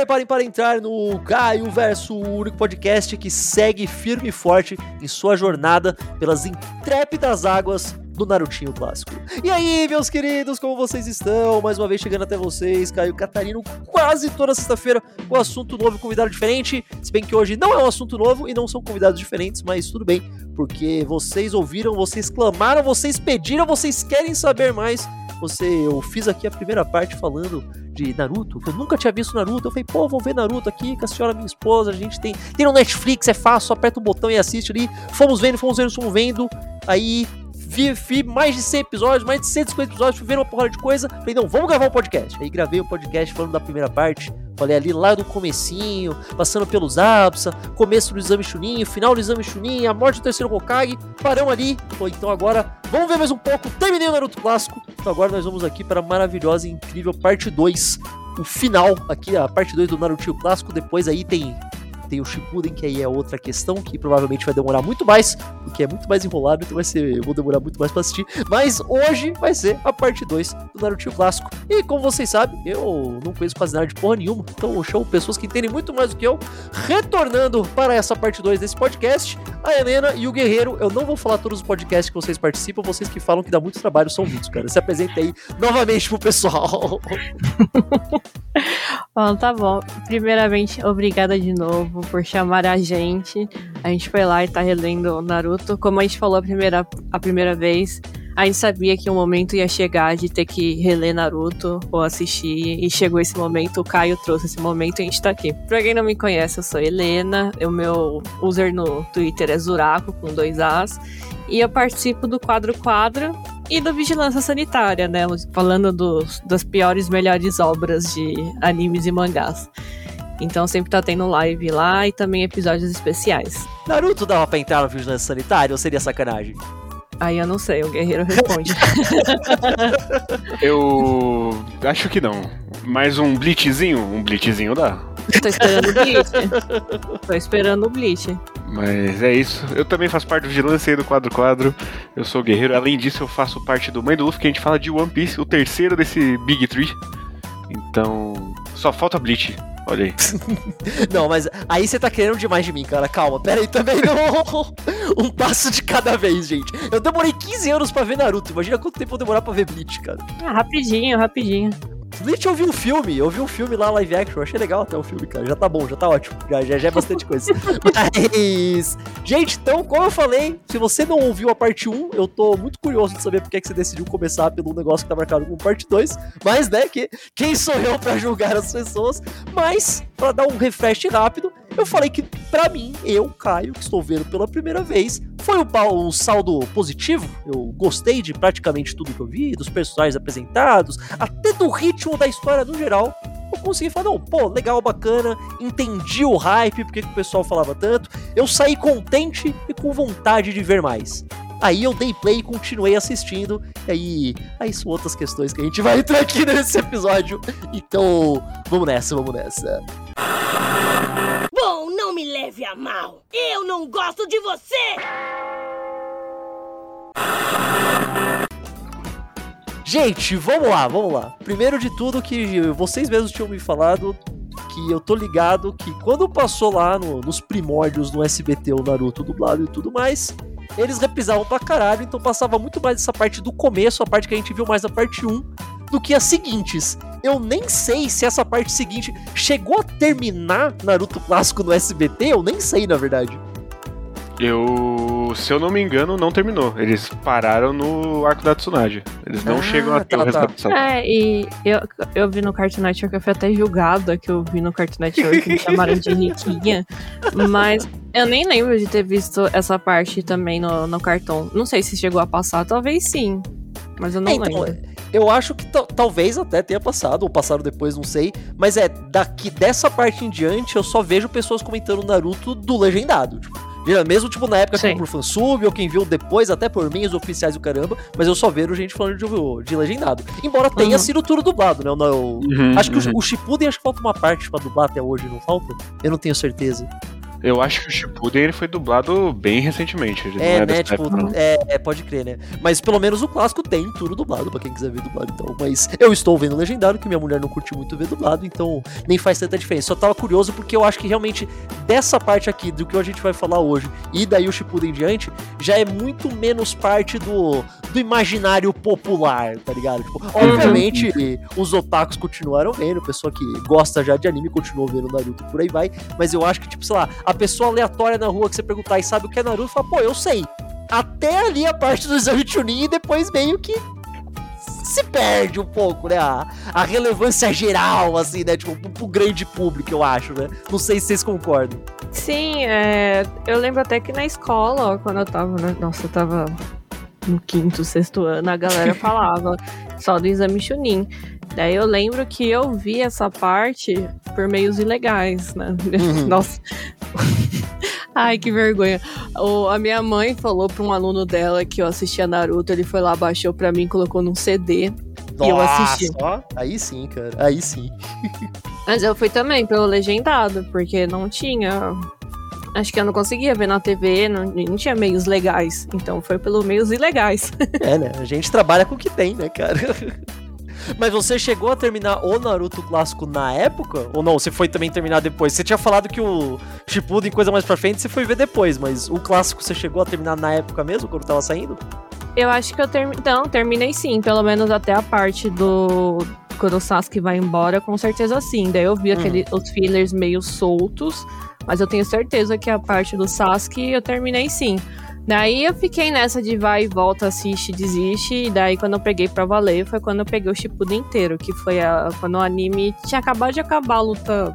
preparem para entrar no Caio Verso, o único podcast que segue firme e forte em sua jornada pelas intrépidas águas do Narutinho clássico. E aí, meus queridos, como vocês estão? Mais uma vez chegando até vocês, Caio Catarino, quase toda sexta-feira com assunto novo convidado diferente. Se bem que hoje não é um assunto novo e não são convidados diferentes, mas tudo bem, porque vocês ouviram, vocês clamaram, vocês pediram, vocês querem saber mais. Você, eu fiz aqui a primeira parte falando de Naruto, eu nunca tinha visto Naruto. Eu falei, pô, vou ver Naruto aqui com a senhora minha esposa. A gente tem, tem no Netflix, é fácil, aperta o botão e assiste ali. Fomos vendo, fomos vendo, fomos vendo. Aí vi, mais de 100 episódios, mais de 150 episódios, fui vendo uma porrada de coisa. Falei, não, vamos gravar um podcast. Aí gravei o um podcast falando da primeira parte. Falei ali lá do comecinho, passando pelos Absa, começo do exame Chunin, final do exame Chunin, a morte do terceiro Hokage. Paramos ali. Então agora vamos ver mais um pouco. Terminei o Naruto clássico. Então agora nós vamos aqui para a maravilhosa e incrível parte 2. O final aqui, a parte 2 do Naruto clássico. Depois aí tem tem o Shippuden, que aí é outra questão, que provavelmente vai demorar muito mais, porque é muito mais enrolado, então vai ser, eu vou demorar muito mais pra assistir. Mas hoje vai ser a parte 2 do Naruto clássico. E como vocês sabem, eu não conheço quase nada de porra nenhuma, então eu chamo pessoas que entendem muito mais do que eu, retornando para essa parte 2 desse podcast, a Helena e o Guerreiro. Eu não vou falar todos os podcasts que vocês participam, vocês que falam que dá muito trabalho são muitos, cara. Se apresenta aí novamente pro pessoal. bom, tá bom. Primeiramente, obrigada de novo por chamar a gente. A gente foi lá e tá relendo o Naruto. Como a gente falou a primeira, a primeira vez, a gente sabia que um momento ia chegar de ter que reler Naruto ou assistir, e chegou esse momento, o Caio trouxe esse momento e a gente tá aqui. Pra quem não me conhece, eu sou Helena, o meu user no Twitter é Zuraco, com dois As, e eu participo do Quadro Quadro e do Vigilância Sanitária, né? Falando dos, das piores, melhores obras de animes e mangás. Então sempre tá tendo live lá e também episódios especiais. Naruto dava pra entrar no Vigilância Sanitária ou seria sacanagem? Aí eu não sei, o guerreiro responde. eu acho que não. Mais um blitzzinho? Um blitzzinho dá. Tô esperando o blitz. Tô esperando o blitz. Mas é isso. Eu também faço parte do Vigilância aí do Quadro Quadro. Eu sou guerreiro. Além disso, eu faço parte do Mãe do Luffy, que a gente fala de One Piece, o terceiro desse Big Tree. Então, só falta Bleach. Olha aí. não, mas aí você tá querendo demais de mim, cara. Calma, pera aí também. Não. um passo de cada vez, gente. Eu demorei 15 anos pra ver Naruto. Imagina quanto tempo eu demorar pra ver Bleach, cara. Ah, rapidinho, rapidinho. Bleach eu vi um filme, eu vi um filme lá, live action, achei legal até o filme, cara. Já tá bom, já tá ótimo. Já, já, já é bastante coisa. Mas. Gente, então, como eu falei, se você não ouviu a parte 1, eu tô muito curioso de saber por que, é que você decidiu começar pelo negócio que tá marcado como parte 2. Mas, né, que, quem sou eu pra julgar as pessoas? Mas, para dar um refresh rápido, eu falei que, para mim, eu, Caio, que estou vendo pela primeira vez, foi um, um, saldo positivo. Eu gostei de praticamente tudo que eu vi, dos personagens apresentados, até do ritmo da história no geral. Eu consegui falar, não, pô, legal, bacana, entendi o hype, porque o pessoal falava tanto. Eu saí contente e com vontade de ver mais. Aí eu dei play e continuei assistindo. E aí, aí são outras questões que a gente vai entrar aqui nesse episódio. Então, vamos nessa, vamos nessa. Não me leve a mal. Eu não gosto de você! Gente, vamos lá, vamos lá. Primeiro de tudo que vocês mesmos tinham me falado que eu tô ligado que quando passou lá no, nos primórdios no SBT o Naruto dublado e tudo mais, eles reprisavam pra caralho, então passava muito mais essa parte do começo, a parte que a gente viu mais na parte 1, do que as seguintes. Eu nem sei se essa parte seguinte chegou a terminar Naruto clássico no SBT, eu nem sei na verdade. Eu, se eu não me engano, não terminou. Eles pararam no arco da Tsunade. Eles não ah, chegam até tá, o resto tá. É, e eu, eu vi no Cartoon Network, eu fui até julgada que eu vi no Cartoon Network, me chamaram de riquinha. Mas eu nem lembro de ter visto essa parte também no, no cartão. Não sei se chegou a passar, talvez sim. Mas eu não é, então, lembro. Eu acho que talvez até tenha passado, ou passaram depois, não sei. Mas é, daqui dessa parte em diante, eu só vejo pessoas comentando Naruto do legendado. Tipo, mesmo tipo na época Sim. por fansub, ou quem viu depois, até por meios oficiais do caramba, mas eu só vejo gente falando de, de legendado. Embora tenha uhum. sido tudo dublado, né? Eu, uhum, acho que uhum. o, o Shippuden acho que falta uma parte pra dublar até hoje, não falta? Eu não tenho certeza. Eu acho que o Shippuden ele foi dublado bem recentemente. É, não né? Tipo, época, não. é, é, pode crer, né? Mas pelo menos o clássico tem tudo dublado, pra quem quiser ver dublado, então. Mas eu estou vendo legendado, que minha mulher não curte muito ver dublado, então nem faz tanta diferença. Só tava curioso porque eu acho que realmente dessa parte aqui, do que a gente vai falar hoje, e daí o Shippuden em diante, já é muito menos parte do, do imaginário popular, tá ligado? Tipo, obviamente, os otakus continuaram vendo, pessoa que gosta já de anime continuou vendo Naruto por aí vai, mas eu acho que, tipo, sei lá, a pessoa aleatória na rua que você perguntar e sabe o que é Naruto, fala, pô, eu sei. Até ali a parte do exame Chunin e depois meio que se perde um pouco, né? A, a relevância geral, assim, né? Tipo, pro, pro grande público, eu acho, né? Não sei se vocês concordam. Sim, é, eu lembro até que na escola, ó, quando eu tava, né, nossa, eu tava no quinto, sexto ano, a galera falava só do exame Chunin. Daí eu lembro que eu vi essa parte por meios ilegais, né? Uhum. Nossa. Ai, que vergonha. O, a minha mãe falou pra um aluno dela que eu assistia Naruto, ele foi lá, baixou pra mim, colocou num CD. E eu assisti. ó, aí sim, cara. Aí sim. Mas eu fui também pelo legendado, porque não tinha. Acho que eu não conseguia ver na TV, não, não tinha meios legais. Então foi pelo meios ilegais. É, né? A gente trabalha com o que tem, né, cara? Mas você chegou a terminar o Naruto clássico na época? Ou não? Você foi também terminar depois? Você tinha falado que o Shippuden, coisa mais pra frente, você foi ver depois, mas o clássico você chegou a terminar na época mesmo, quando tava saindo? Eu acho que eu terminei. Não, terminei sim, pelo menos até a parte do. Quando o Sasuke vai embora, com certeza sim. Daí eu vi aquele, os fillers meio soltos, mas eu tenho certeza que a parte do Sasuke eu terminei sim. Daí eu fiquei nessa de vai e volta, assiste, desiste. E daí quando eu peguei pra valer foi quando eu peguei o Shippuden inteiro, que foi a, quando o anime tinha acabado de acabar a luta.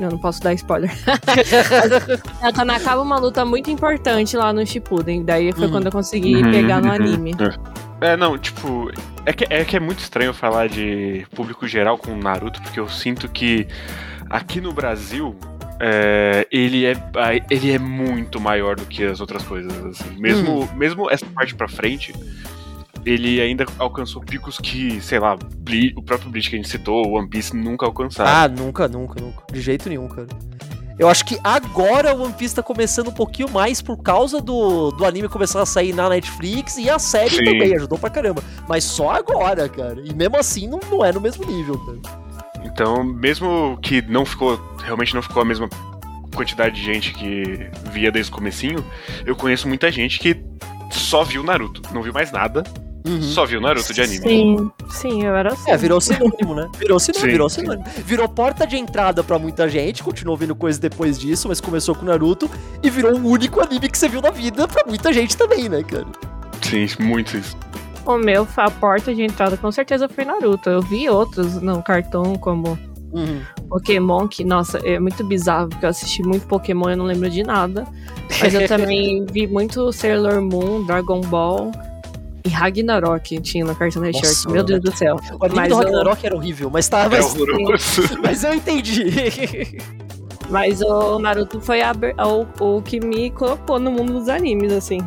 Eu não posso dar spoiler. Quando acaba uma luta muito importante lá no Shippuden. Daí foi Uhum. quando eu consegui Uhum, pegar no uhum. anime. É, não, tipo. É que, é que é muito estranho falar de público geral com Naruto, porque eu sinto que aqui no Brasil. É, ele, é, ele é muito maior do que as outras coisas. assim. Mesmo, mesmo essa parte pra frente, ele ainda alcançou picos que, sei lá, Ble- o próprio Bleach que a gente citou, o One Piece nunca alcançaram. Ah, nunca, nunca, nunca. De jeito nenhum, cara. Eu acho que agora o One Piece tá começando um pouquinho mais por causa do, do anime começar a sair na Netflix e a série Sim. também ajudou pra caramba. Mas só agora, cara. E mesmo assim não, não é no mesmo nível, cara. Então, mesmo que não ficou, realmente não ficou a mesma quantidade de gente que via desde o comecinho, eu conheço muita gente que só viu Naruto, não viu mais nada, Uhum. só viu Naruto de anime. Sim, sim, eu era assim. É, virou sinônimo, né? Virou sinônimo, Sim, virou sim. sinônimo. Virou porta de entrada pra muita gente, continuou vendo coisas depois disso, mas começou com Naruto e virou o único anime que você viu na vida pra muita gente também, né, cara? Sim, muito isso. O meu, a porta de entrada com certeza foi Naruto. Eu vi outros no cartão, como Uhum. Pokémon, que, nossa, é muito bizarro, porque eu assisti muito Pokémon e eu não lembro de nada. Mas eu também vi muito Sailor Moon, Dragon Ball e Ragnarok tinha no Cartoon Network. Nossa, Meu Deus do céu. O anime Mas do eu- Ragnarok era horrível, mas tá. É Mas, horroroso. mas eu entendi. Mas o Naruto foi a o, o que me colocou no mundo dos animes, assim.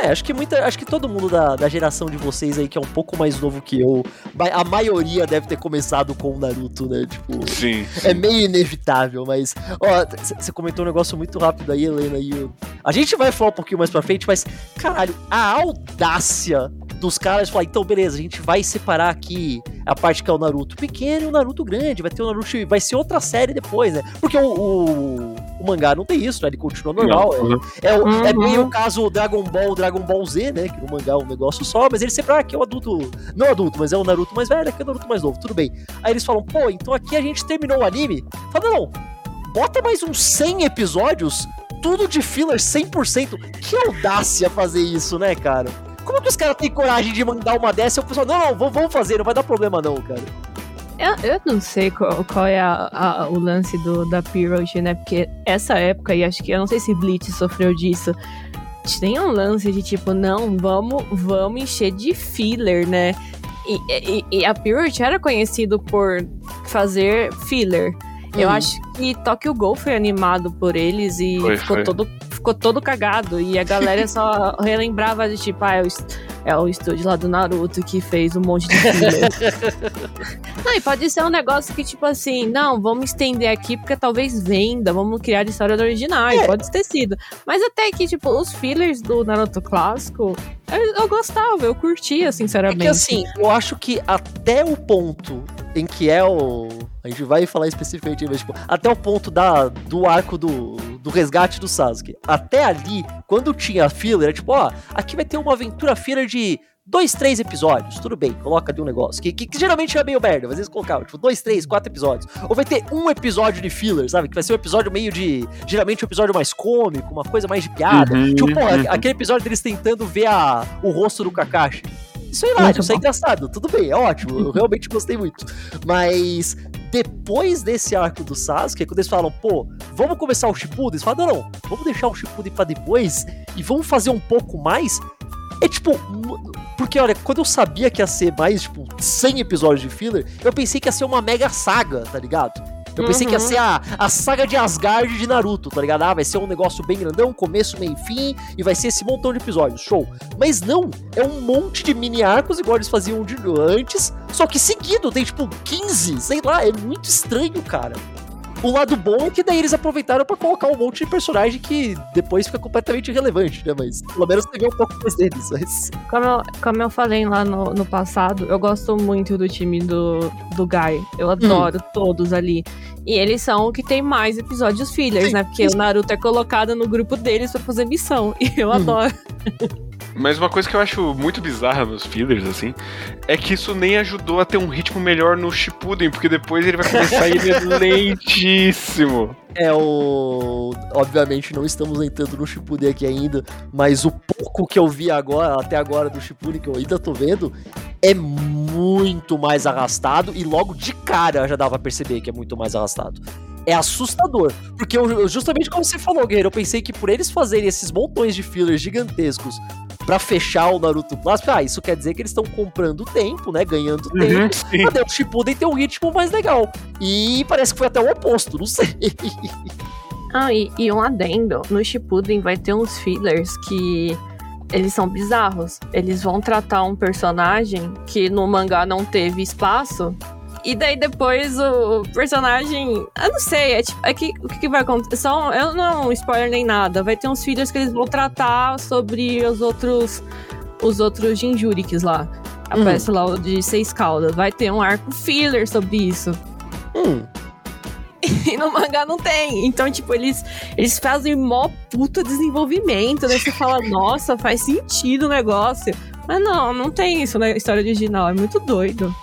É, acho que muita. Acho que todo mundo da, da geração de vocês aí, que é um pouco mais novo que eu, a maioria deve ter começado com o Naruto, né? Tipo. Sim. É meio inevitável, mas. Ó, você comentou um negócio muito rápido aí, Helena, e eu- A gente vai falar um pouquinho mais pra frente, mas, caralho, a audácia dos caras falar, então, beleza, a gente vai separar aqui a parte que é o Naruto pequeno e o Naruto grande, vai ter o Naruto. Vai ser outra série depois, né? Porque o, o, o mangá não tem isso, né? Ele continua normal. Não, É, é, o- é Uhum. bem o caso Dragon Ball, Dragon Ball Z, né? Que no mangá é um negócio só, mas eles sempre, ah, aqui é o adulto. Não adulto, mas é o Naruto mais velho, aqui é o Naruto mais novo, tudo bem. Aí eles falam, pô, então aqui a gente terminou o anime. Fala, não, bota mais uns 100 episódios, tudo de filler 100%. Que audácia fazer isso, né, cara? Como que os caras têm coragem de mandar uma dessa e o pessoal, não, não, vamos fazer, não vai dar problema não, cara. Eu, eu não sei qual, qual é a- a- o lance do, da Period, né? Porque essa época, e acho que eu não sei se Bleach sofreu disso, tem um lance de tipo, não, vamos, vamos encher de filler, né? E, e- e a Period era conhecido por fazer filler. Eu Uhum. acho que Tokyo Ghoul foi animado por eles e Foi, ficou, foi. Todo, ficou todo cagado. E a galera só relembrava de tipo, ah, é o, é o estúdio lá do Naruto que fez um monte de filler. não, e pode ser um negócio que, tipo assim, não, vamos estender aqui porque talvez venda, vamos criar a história do original, é. pode ter sido. Mas até que, tipo, os fillers do Naruto clássico, eu, eu gostava, eu curtia, sinceramente. É que assim, eu acho que até o ponto em que é o. A gente vai falar especificamente, mas, tipo, até o ponto da, do arco do, do resgate do Sasuke. Até ali, quando tinha filler, é tipo, ó, aqui vai ter uma aventura filler de dois, três episódios. Tudo bem, coloca ali um negócio. Que, que, que geralmente é meio merda, às vezes colocava, tipo, dois, três, quatro episódios. Ou vai ter um episódio de filler, sabe? Que vai ser um episódio meio de. Geralmente um episódio mais cômico, uma coisa mais de piada. Uhum, tipo, pô, uhum. aquele episódio deles tentando ver a, o rosto do Kakashi. Isso é hilário, isso é engraçado, tudo bem, é ótimo, eu realmente gostei muito. Mas depois desse arco do Sasuke, quando eles falam, pô, vamos começar o Shippuden, eles falam, não, não, vamos deixar o Shippuden pra depois e vamos fazer um pouco mais, é tipo. Porque, olha, quando eu sabia que ia ser mais, tipo, 100 episódios de filler, eu pensei que ia ser uma mega saga, tá ligado? Eu pensei uhum. que ia uhum. ser a, a saga de Asgard de Naruto, tá ligado? Ah, vai ser um negócio bem grandão, começo, meio e fim, e vai ser esse montão de episódios, show. Mas não, é um monte de mini arcos, igual eles faziam de antes, só que seguido, tem tipo 15, sei lá, é muito estranho, cara. O lado bom é que daí eles aproveitaram para colocar um monte de personagem que depois fica completamente irrelevante, né? Mas pelo menos teve um pouco mais deles. Mas... Como, eu, como eu falei lá no, no passado, eu gosto muito do time do, do Guy. Eu adoro hum. todos ali. E eles são o que tem mais episódios fillers, Sim. né? Porque o Naruto é colocado no grupo deles para fazer missão. E eu hum. adoro. Mas uma coisa que eu acho muito bizarra nos fillers, assim, é que isso nem ajudou a ter um ritmo melhor no Shippuden, porque depois ele vai começar a ir lentíssimo. É, o... Obviamente não estamos entrando no Shippuden aqui ainda, mas o pouco que eu vi agora, até agora do Shippuden, que eu ainda tô vendo, é muito mais arrastado e logo de cara já dava pra perceber que é muito mais arrastado é assustador. Porque eu, justamente como você falou, Guerreiro, eu pensei que por eles fazerem esses montões de fillers gigantescos para fechar o Naruto Clássico, ah, isso quer dizer que eles estão comprando tempo, né? Ganhando uhum, tempo. Sim. Pra o Shippuden ter um ritmo mais legal. E parece que foi até o oposto, não sei. Ah, e, e um adendo. No Shippuden vai ter uns fillers que eles são bizarros. Eles vão tratar um personagem que no mangá não teve espaço e daí depois o personagem. Eu não sei, é, tipo, é que o que, que, vai acontecer? Só, eu não spoiler nem nada. Vai ter uns filhos que eles vão tratar sobre os outros. Os outros Jinjuriks lá. Aparece hum. lá o de seis caudas. Vai ter um arco filler sobre isso. Hum. E no mangá não tem. Então, tipo, eles, eles fazem mó puta desenvolvimento. Daí você fala, nossa, faz sentido o negócio. Mas não, não tem isso na história original. É muito doido.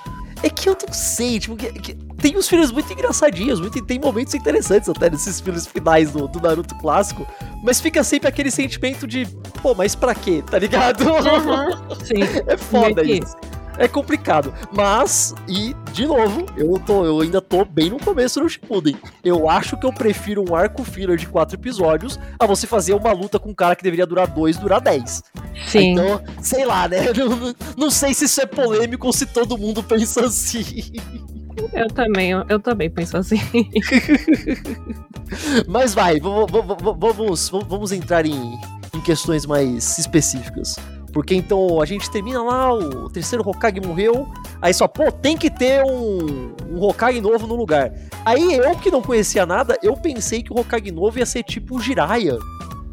É que eu não sei, tipo, que, que tem uns filmes muito engraçadinhos, muito, tem momentos interessantes até nesses filmes finais do, do, Naruto clássico, mas fica sempre aquele sentimento de, pô, mas pra quê, tá ligado? Uhum, sim. É foda isso é complicado. Mas, e, de novo, eu, tô, eu ainda tô bem no começo do Shippuden. Eu acho que eu prefiro um arco filler de quatro episódios a você fazer uma luta com um cara que deveria durar dois, durar dez. Sim. Então, sei lá, né? Não, não sei se isso é polêmico ou se todo mundo pensa assim. Eu também, eu, também penso assim. Mas vai, vamos, vamos, vamos entrar em, em questões mais específicas. Porque então a gente termina lá, o terceiro Hokage morreu, aí só, pô, tem que ter um, um Hokage novo no lugar. Aí eu que não conhecia nada, eu pensei que o Hokage novo ia ser tipo o Jiraiya.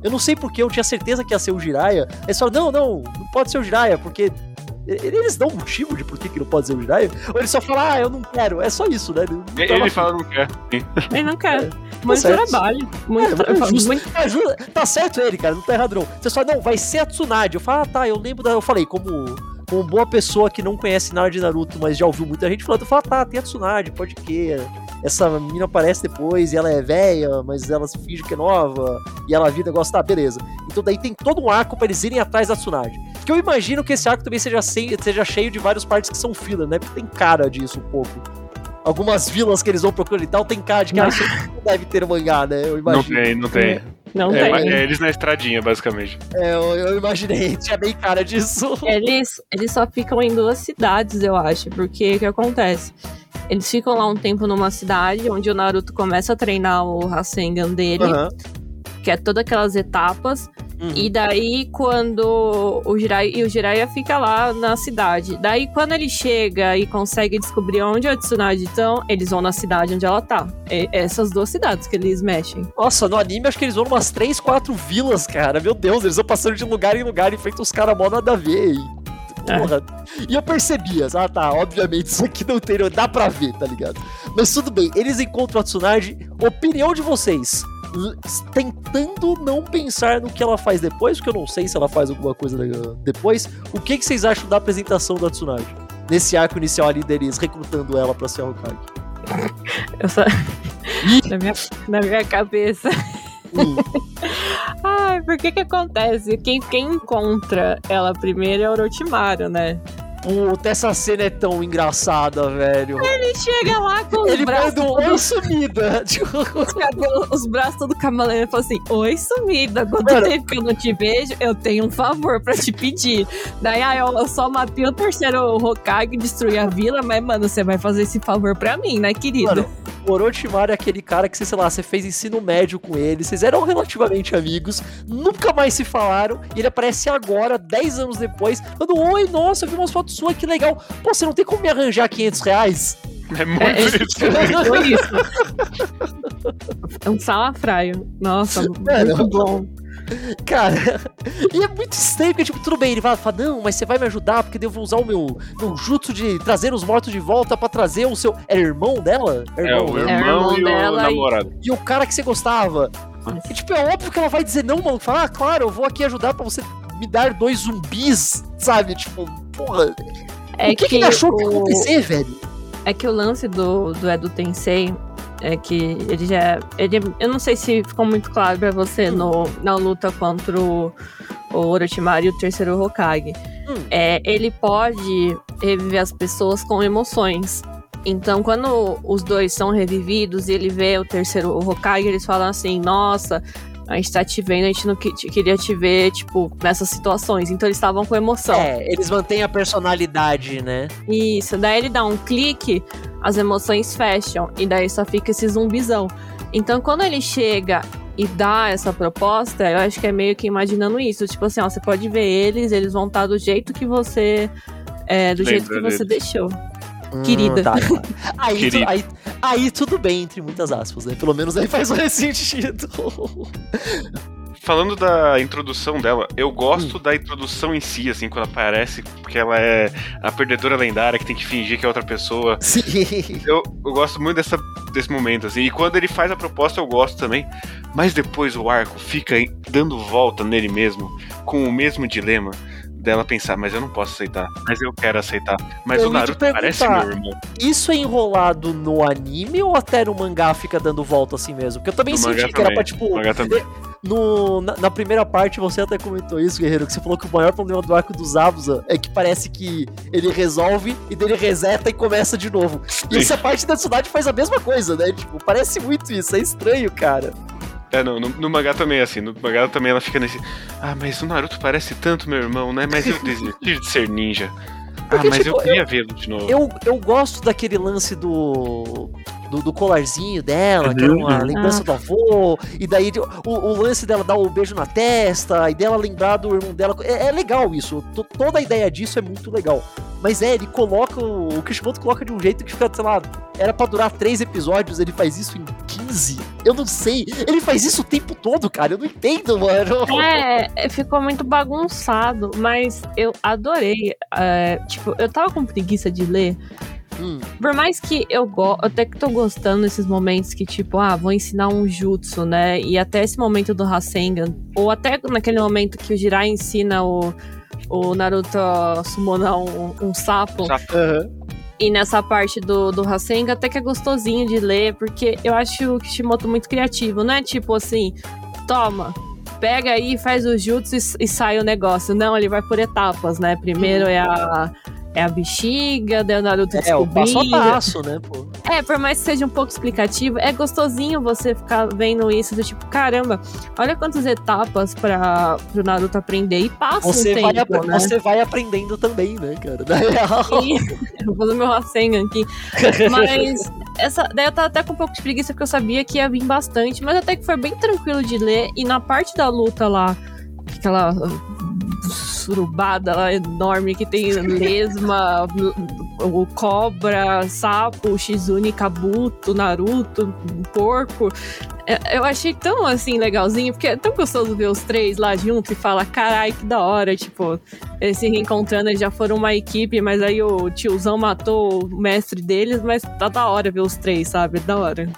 Eu não sei porque eu tinha certeza que ia ser o Jiraiya. Aí só, não, não, não pode ser o Jiraiya, porque eles dão um motivo de por que, que não pode ser o Jiraiya? Ou ele só fala, ah, eu não quero. É só isso, né? Ele, ele fala não quer. Ele não quer. É, muito tá trabalho. Muito, é, tra muito... É, tá certo ele, cara. Não tá errado não. Você só, não, vai ser a Tsunade. Eu falo, ah, tá, eu lembro da... Eu falei, como como boa pessoa que não conhece nada de Naruto, mas já ouviu muita gente falando, fala, tá, tem a Tsunade, pode que. Essa menina aparece depois e ela é velha, mas ela se finge que é nova, e ela vira negócio, tá, beleza. Então daí tem todo um arco pra eles irem atrás da Tsunade. Que eu imagino que esse arco também seja, seja cheio de vários partes que são filler, né? Porque tem cara disso um pouco algumas vilas que eles vão procurar e tal, tem cara de que isso não deve ter mangá, né? Eu imagino. Não tem, não tem. Não é, tem. É eles na estradinha, basicamente. É, eu, eu, imaginei, tinha bem cara disso. Eles, eles só ficam em duas cidades, eu acho, porque o que acontece? Eles ficam lá um tempo numa cidade onde o Naruto começa a treinar o Rasengan dele. Uhum. Que é todas aquelas etapas. Uhum. E daí, quando o Jiraiya, e o Jiraiya fica lá na cidade. Daí, quando ele chega e consegue descobrir onde a Tsunade estão, eles vão na cidade onde ela tá. É essas duas cidades que eles mexem. Nossa, no anime acho que eles vão umas 3, 4 vilas, cara. Meu Deus, eles vão passando de lugar em lugar e feito os caras mó nada a ver. E... É. Porra. E eu percebia, ah tá, obviamente isso aqui não tem, dá pra ver, tá ligado? Mas tudo bem, eles encontram a Tsunade, opinião de vocês, tentando não pensar no que ela faz depois, porque eu não sei se ela faz alguma coisa legal depois, o que, que vocês acham da apresentação da Tsunade? Nesse arco inicial ali deles recrutando ela pra ser a Hokage. Eu só... Na, minha, na minha cabeça. Hum. Ai, por que que acontece? Quem, quem encontra ela primeiro é o Orochimaru, né? Puta, essa cena é tão engraçada, velho. Ele chega lá com os Ele braços manda um oi sumida. Tipo, os os braços todo camalando e falou assim: Oi, sumida, quanto Mano. tempo que eu não te vejo, eu tenho um favor pra te pedir. Daí, ah, eu, eu só matei o terceiro Hokage, destruí a vila, mas, mano, você vai fazer esse favor pra mim, né, querido? Mano, o Orochimaru é aquele cara que, você, sei lá, você fez ensino médio com ele, vocês eram relativamente amigos, nunca mais se falaram, e ele aparece agora, 10 anos depois, falando, oi, nossa, eu vi umas fotos suas, que legal. Pô, você não tem como me arranjar 500 reais? É muito É, isso. Foi isso. É um salafraio. Nossa, Mano. muito bom. Cara, e é muito estranho, porque, tipo, tudo bem, ele vai falar, não, mas você vai me ajudar, porque daí eu vou usar o meu, meu jutsu de trazer os mortos de volta pra trazer o seu... É irmão dela? É o né? irmão É o irmão e o dela e- namorado. E o cara que você gostava. E, tipo, é óbvio que ela vai dizer não, mano. Fala, ah, claro, eu vou aqui ajudar pra você me dar dois zumbis, sabe? Tipo, porra. É o que, que ele achou que ia o- acontecer, velho? É que o lance do, do Edo Tensei é que ele já. Ele, eu não sei se ficou muito claro pra você no, na luta contra o, o Orochimaru e o terceiro Hokage. Hum. É, ele pode reviver as pessoas com emoções. Então, quando os dois são revividos e ele vê o terceiro Hokage, eles falam assim: Nossa, a gente tá te vendo, a gente não que- te- queria te ver, tipo, nessas situações. Então, eles estavam com emoção. É, eles mantêm a personalidade, né? Isso, daí ele dá um clique, as emoções fecham, e daí só fica esse zumbizão. Então, quando ele chega e dá essa proposta, eu acho que é meio que imaginando isso. Tipo assim, ó, você pode ver eles, eles vão estar do jeito que você. É, do jeito que Lembra você deles. deixou. Querida. tá, tá. Aí, tu- aí, aí tudo bem, entre muitas aspas, né? Pelo menos aí faz mais sentido. Falando da introdução dela, eu gosto Hum. da introdução em si, assim, quando aparece, porque ela é a perdedora lendária que tem que fingir que é outra pessoa. Sim. Eu, eu gosto muito dessa, desse momento, assim. E quando ele faz a proposta, eu gosto também. Mas depois o arco fica dando volta nele mesmo, com o mesmo dilema dela pensar, mas eu não posso aceitar, mas eu quero aceitar. Mas Eu o Naruto parece meu irmão. Isso é enrolado no anime ou até no mangá fica dando volta assim mesmo? Porque eu também No senti que era também. pra, tipo, também. No, na, na primeira parte, você até comentou isso, Guerreiro, que você falou que o maior problema do arco dos Abusa é que parece que ele resolve e dele reseta e começa de novo. E essa parte da cidade faz a mesma coisa, né? Tipo, parece muito isso, é estranho, cara. É, não, no, no mangá também é assim. No mangá também ela fica nesse. Ah, mas o Naruto parece tanto meu irmão, né? Mas eu desisti de ser ninja. Porque, ah, mas tipo, eu queria vê-lo de novo. Eu, eu gosto daquele lance do. Do, do colarzinho dela, que era uma Uhum. lembrança do avô, e daí o, o lance dela dar o beijo na testa, e dela lembrar do irmão dela. É, é legal isso, to- toda a ideia disso é muito legal. Mas é, ele coloca. O, o Kishimoto coloca de um jeito que fica, sei lá, era pra durar três episódios, ele faz isso em 15. Eu não sei. Ele faz isso o tempo todo, cara. Eu não entendo, mano. É, ficou muito bagunçado, mas eu adorei. é, tipo, eu tava com preguiça de ler. Hum, Por mais que eu go até que tô gostando desses momentos que, tipo, ah, vou ensinar um jutsu, né? E até esse momento do Rasengan, ou até naquele momento que o Jirai ensina o, o Naruto a summonar um, um sapo. Sapo. E nessa parte do, do Rasengan até que é gostosinho de ler, porque eu acho o Kishimoto muito criativo, não é tipo assim, toma, pega aí, faz o jutsu e, e sai o negócio. Não, ele vai por etapas, né? Primeiro é a, é a bexiga, daí o Naruto É, o passo a passo, né, pô? É, por mais que seja um pouco explicativo, é gostosinho você ficar vendo isso, do tipo, caramba, olha quantas etapas para o Naruto aprender e passa Você, um vai, tempo, apre- né? você vai aprendendo também, né, cara? Na real. Vou fazer meu Rasengan aqui. Mas essa, daí eu tava até com um pouco de preguiça porque eu sabia que ia vir bastante, mas até que foi bem tranquilo de ler. E na parte da luta lá, aquela surubada lá enorme que tem lesma, o cobra, sapo, Shizune, Kabuto, Naruto, porco. É, eu achei tão assim legalzinho, porque é tão gostoso ver os três lá juntos e falar, carai, que da hora, tipo, eles se reencontrando, eles já foram uma equipe, mas aí o tiozão matou o mestre deles, mas tá da hora ver os três, sabe? Da hora.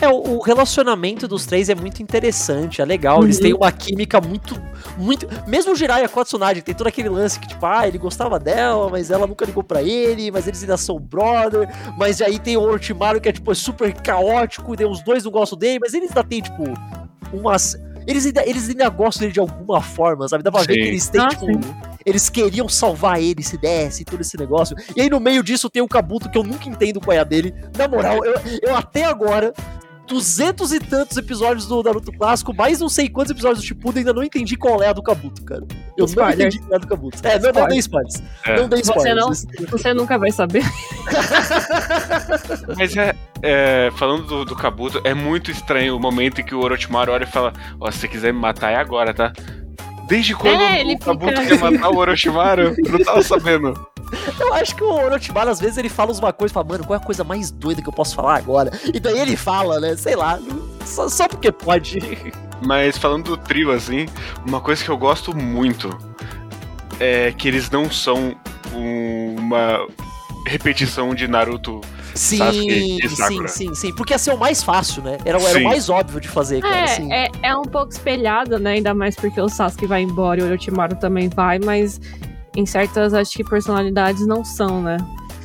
É, o, o relacionamento dos três é muito interessante, é legal. Eles Uhum. têm uma química muito. muito Mesmo o Jiraiya com a Tsunade, tem todo aquele lance que, tipo, ah, ele gostava dela, mas ela nunca ligou pra ele, mas eles ainda são brother. Mas aí tem o Orochimaru que é, tipo, é super caótico, e os dois não gostam dele, mas eles ainda têm, tipo, umas. Eles ainda, eles ainda gostam dele de alguma forma, sabe? Dá pra ver Sim. que eles têm, Ah, tipo. Eles queriam salvar ele se desse, todo esse negócio. E aí no meio disso tem o Kabuto, que eu nunca entendo qual é a dele. Na moral, eu, eu até agora, duzentos e tantos episódios do Naruto clássico, mais não sei quantos episódios do Shippuden, ainda não entendi qual é a do Kabuto, cara. Eu não Spoiler. entendi qual é a do Kabuto. É, não, não dei spoilers. É. Não dei Você spoilers. não? Isso- Você nunca vai saber. Mas é, é, falando do, do Kabuto, é muito estranho o momento em que o Orochimaru olha e fala: Ó, se você quiser me matar é agora, tá? Desde quando É, o Kabuto fica- quer matar o Orochimaru? Eu não tava sabendo. Eu acho que o Orochimaru, às vezes, ele fala uma coisa e fala, mano, qual é a coisa mais doida que eu posso falar agora? E daí ele fala, né? Sei lá, só, só porque pode. Mas falando do trio, assim, uma coisa que eu gosto muito é que eles não são uma repetição de Naruto. Sim, Sasuke sim, sim, sim. Porque ia ser o mais fácil, né? Era, era o mais óbvio de fazer, cara. assim. É, é, é um pouco espelhada, né? Ainda mais porque o Sasuke vai embora e o Orochimaru também vai, mas em certas, acho que personalidades não são, né?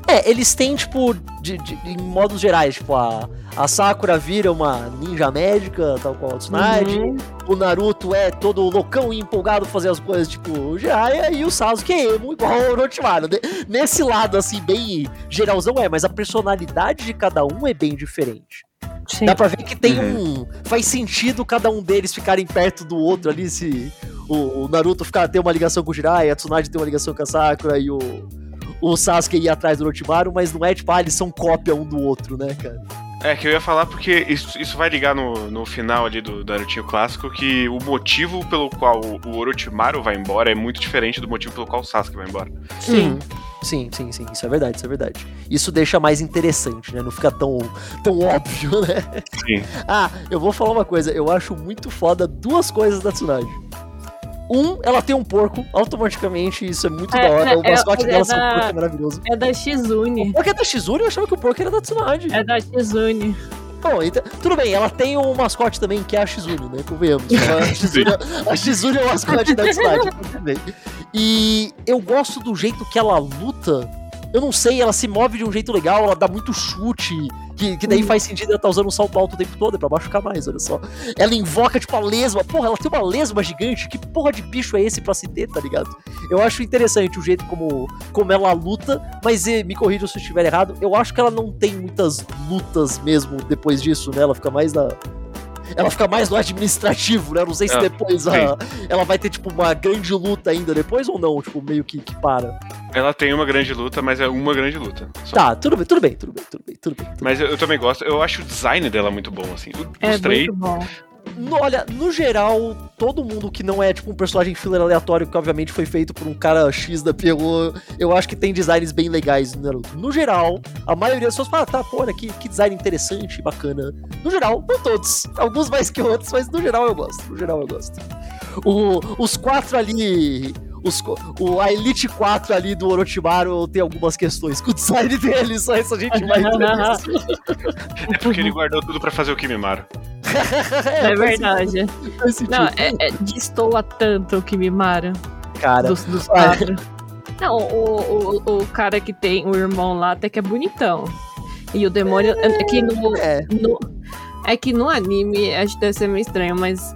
É, eles têm, tipo, de, de- em modos gerais, tipo, a, a Sakura vira uma ninja médica, tal qual a Tsunade. Uhum. O Naruto é todo loucão e empolgado fazer as coisas, tipo, o Jiraiya. E o Sasuke é emo, igual ao Orochimaru. Ne- Nesse lado, assim, bem geralzão é, mas a personalidade de cada um é bem diferente. Sim. Dá pra ver que tem Uhum. um... Faz sentido cada um deles ficarem perto do outro ali, se... O, o Naruto ficar, ter uma ligação com o Jiraiya, a Tsunade tem uma ligação com a Sakura e o... O Sasuke ir atrás do Orochimaru, mas não é tipo, ah, eles são cópia um do outro, né, cara? É, que eu ia falar porque isso, isso vai ligar no, no final ali do Narutinho clássico, que o motivo pelo qual o Orochimaru vai embora é muito diferente do motivo pelo qual o Sasuke vai embora. Sim. Sim, sim, sim, isso é verdade, isso é verdade. Isso deixa mais interessante, né? Não fica tão, tão óbvio, né? Sim. Ah, eu vou falar uma coisa, eu acho muito foda duas coisas da Tsunade. Um, ela tem um porco, automaticamente, isso é muito É, da hora. é, O mascote é dela ser um da- porco é maravilhoso. É da Shizune. O porco é da Shizune, eu achava que o porco era da Tsunade. É da Shizune. Bom, então, tudo bem, ela tem um mascote também que é a Shizune, né? Convenhamos. A Shizune, a Shizune é o mascote da Tsunade. tudo bem. E eu gosto do jeito que ela luta. Eu não sei, ela se move de um jeito legal, ela dá muito chute, que, que daí faz sentido ela tá usando um salto alto o tempo todo, é pra machucar mais, olha só. Ela invoca, tipo, a lesma. Porra, ela tem uma lesma gigante. Que porra de bicho é esse pra se ter, tá ligado? Eu acho interessante o jeito como, como ela luta, mas me corrija se eu estiver errado. Eu acho que ela não tem muitas lutas mesmo depois disso, né? Ela fica mais na. Ela fica mais no administrativo, né? Eu Não sei se Ah, depois a- ela vai ter, tipo, uma grande luta ainda depois ou não, tipo, meio que, que para. Ela tem uma grande luta, mas é uma grande luta. só. Tá, tudo bem, tudo bem, tudo bem, tudo bem, tudo bem. tudo Mas eu, eu também gosto, eu acho o design dela muito bom, assim. O- É Os três. muito bom. No- olha, no geral, todo mundo que não é tipo um personagem filler aleatório, que obviamente foi feito por um cara X da Pelô, eu acho que tem designs bem legais no Naruto. No geral, a maioria das pessoas fala, tá, pô, olha que, que design interessante, bacana. No geral, não todos. Alguns mais que outros, mas no geral eu gosto. No geral eu gosto. O- os quatro ali. Os, o, a Elite 4 ali do Orochimaru tem algumas questões com o design dele, só isso a gente vai entrar nisso. É porque ele guardou tudo pra fazer o Kimimaro. É verdade. Faz sentido. Não, é, é, destoa tanto o Kimimara cara. dos, dos quatro. Não, o, o, o cara que tem o irmão lá até que é bonitão. E o demônio. É que no, É. no- é que no anime, acho que deve ser meio estranho, mas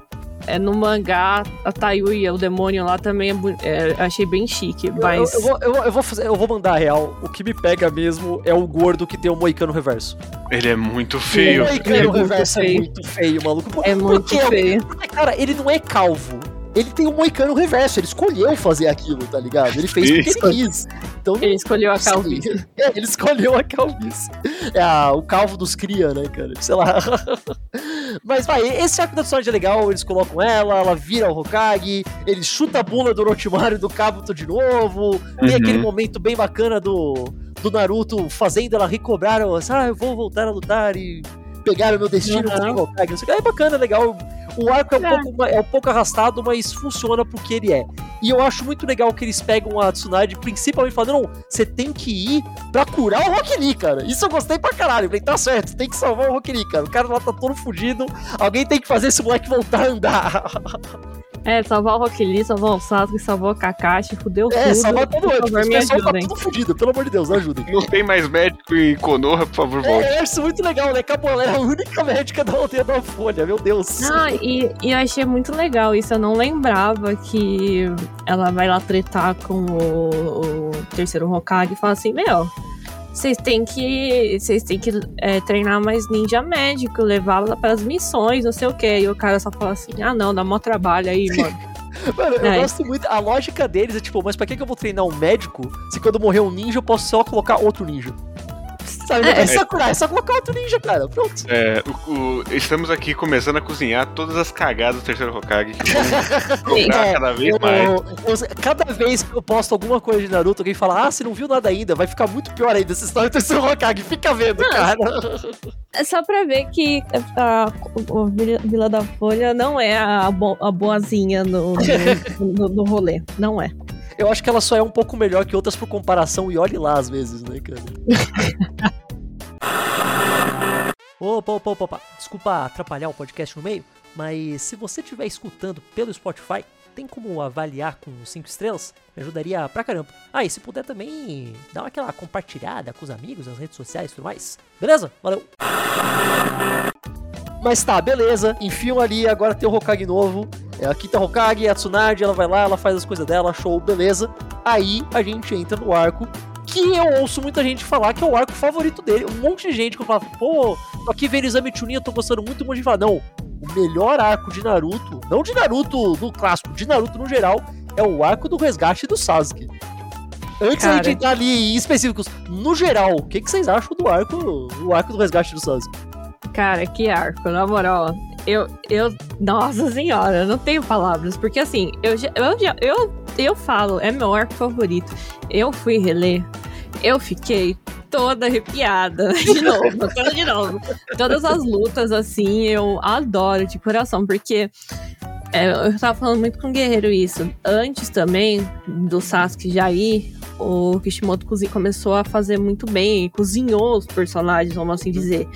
é, no mangá, a Tayuya, o demônio lá também é, é, achei bem chique. Mas. Eu, eu vou, eu, vou- eu vou fazer, eu vou mandar a real. O que me pega mesmo é o gordo que tem o moicano reverso. Ele é muito feio. O moicano É muito reverso é feio. muito feio, maluco. Por- é muito quê? feio. Porque, cara, ele não é calvo. Ele tem um moicano reverso, ele escolheu fazer aquilo, tá ligado? Ele fez porque Isso. ele quis. Então, Ele escolheu a calvície. É, ele escolheu a calvície. É a- o calvo dos cria, né, cara? Sei lá. Mas vai, esse arco da Tsunade é legal, eles colocam ela, ela vira o Hokage, ele chuta a bula do Orochimaru e do Kabuto de novo. Tem Uhum. aquele momento bem bacana do, do Naruto fazendo ela recobrar, assim, ah, eu vou voltar a lutar e pegar o meu destino Uhum. Hokage. Não sei o que. É bacana, legal. O arco é um, É. Pouco, é um pouco arrastado, mas funciona porque ele é. E eu acho muito legal que eles pegam a Tsunade, principalmente falando, não, você tem que ir pra curar o Rock Lee, cara. Isso eu gostei pra caralho. Eu falei, tá certo, tem que salvar o Rock Lee, cara. O cara lá tá todo fudido, alguém tem que fazer esse moleque voltar a andar. É, salvar o Rock Lee, salvar o Sasuke, salvar o Kakashi, fudeu É, tudo. salvar todo mundo. me pessoal tá tudo fudido, pelo amor de Deus, ajudem. Não tem mais médico em Konoha, por favor, volte. É, eu acho isso muito legal, né? Ela é a única médica da aldeia da Folha, meu Deus. Ah, e, e eu achei muito legal isso. Eu não lembrava que ela vai lá tretar com o, o terceiro Hokage e fala assim: Meu, vocês têm que. Vocês têm que é, treinar mais ninja médico, levá-la para as missões, não sei o quê. E o cara só fala assim: Ah, não, dá mó trabalho aí, mano. Mano, eu É. gosto muito. A lógica deles é tipo, mas pra que que eu vou treinar um médico se quando morrer um ninja eu posso só colocar outro ninja? Sabe, não É. precisa curar, é só colocar outro ninja, cara. Pronto. É, o- o- estamos aqui começando a cozinhar todas as cagadas do terceiro Hokage que vão É, cada vez eu- mais. eu- cada vez que eu posto alguma coisa de Naruto, alguém fala, ah, você não viu nada ainda, vai ficar muito pior ainda essa história do terceiro Hokage. Fica vendo, cara. É só pra ver que a, Vila Vila da Folha não é a, bo- a boazinha no, no, no- no rolê. Não é. Eu acho que ela só é um pouco melhor que outras por comparação, e olhe lá às vezes, né, cara? Opa, opa, opa, opa. Desculpa atrapalhar o podcast no meio, mas se você estiver escutando pelo Spotify, tem como avaliar com 5 estrelas? Me ajudaria pra caramba. Ah, e se puder também, dá aquela compartilhada com os amigos nas redes sociais e tudo mais. Beleza? Valeu! Mas tá, beleza. Enfiam ali, agora tem o Hokage novo. É, tá o Hokage, a Tsunade, ela vai lá, ela faz as coisas dela, show, beleza. Aí a gente entra no arco que eu ouço muita gente falar que é o arco favorito dele. Um monte de gente que fala, pô, tô aqui vendo Exame Chunin, eu tô gostando muito. Um monte de fala, não, o melhor arco de Naruto, não de Naruto do clássico, de Naruto no geral, é o arco do resgate do Sasuke. Antes da Cara. gente entrar ali em específicos, no geral, o que, que vocês acham do arco, do arco do resgate do Sasuke? Cara, que arco, na moral. Eu, eu, nossa senhora, eu não tenho palavras, porque assim, eu eu eu, eu falo, é meu arco favorito. Eu fui reler, eu fiquei toda arrepiada, de novo, toda de novo. Todas as lutas, assim, eu adoro de coração, porque é, eu tava falando muito com o Guerreiro isso. Antes também do Sasuke já ir, o Kishimoto começou a fazer muito bem, cozinhou os personagens, vamos assim dizer.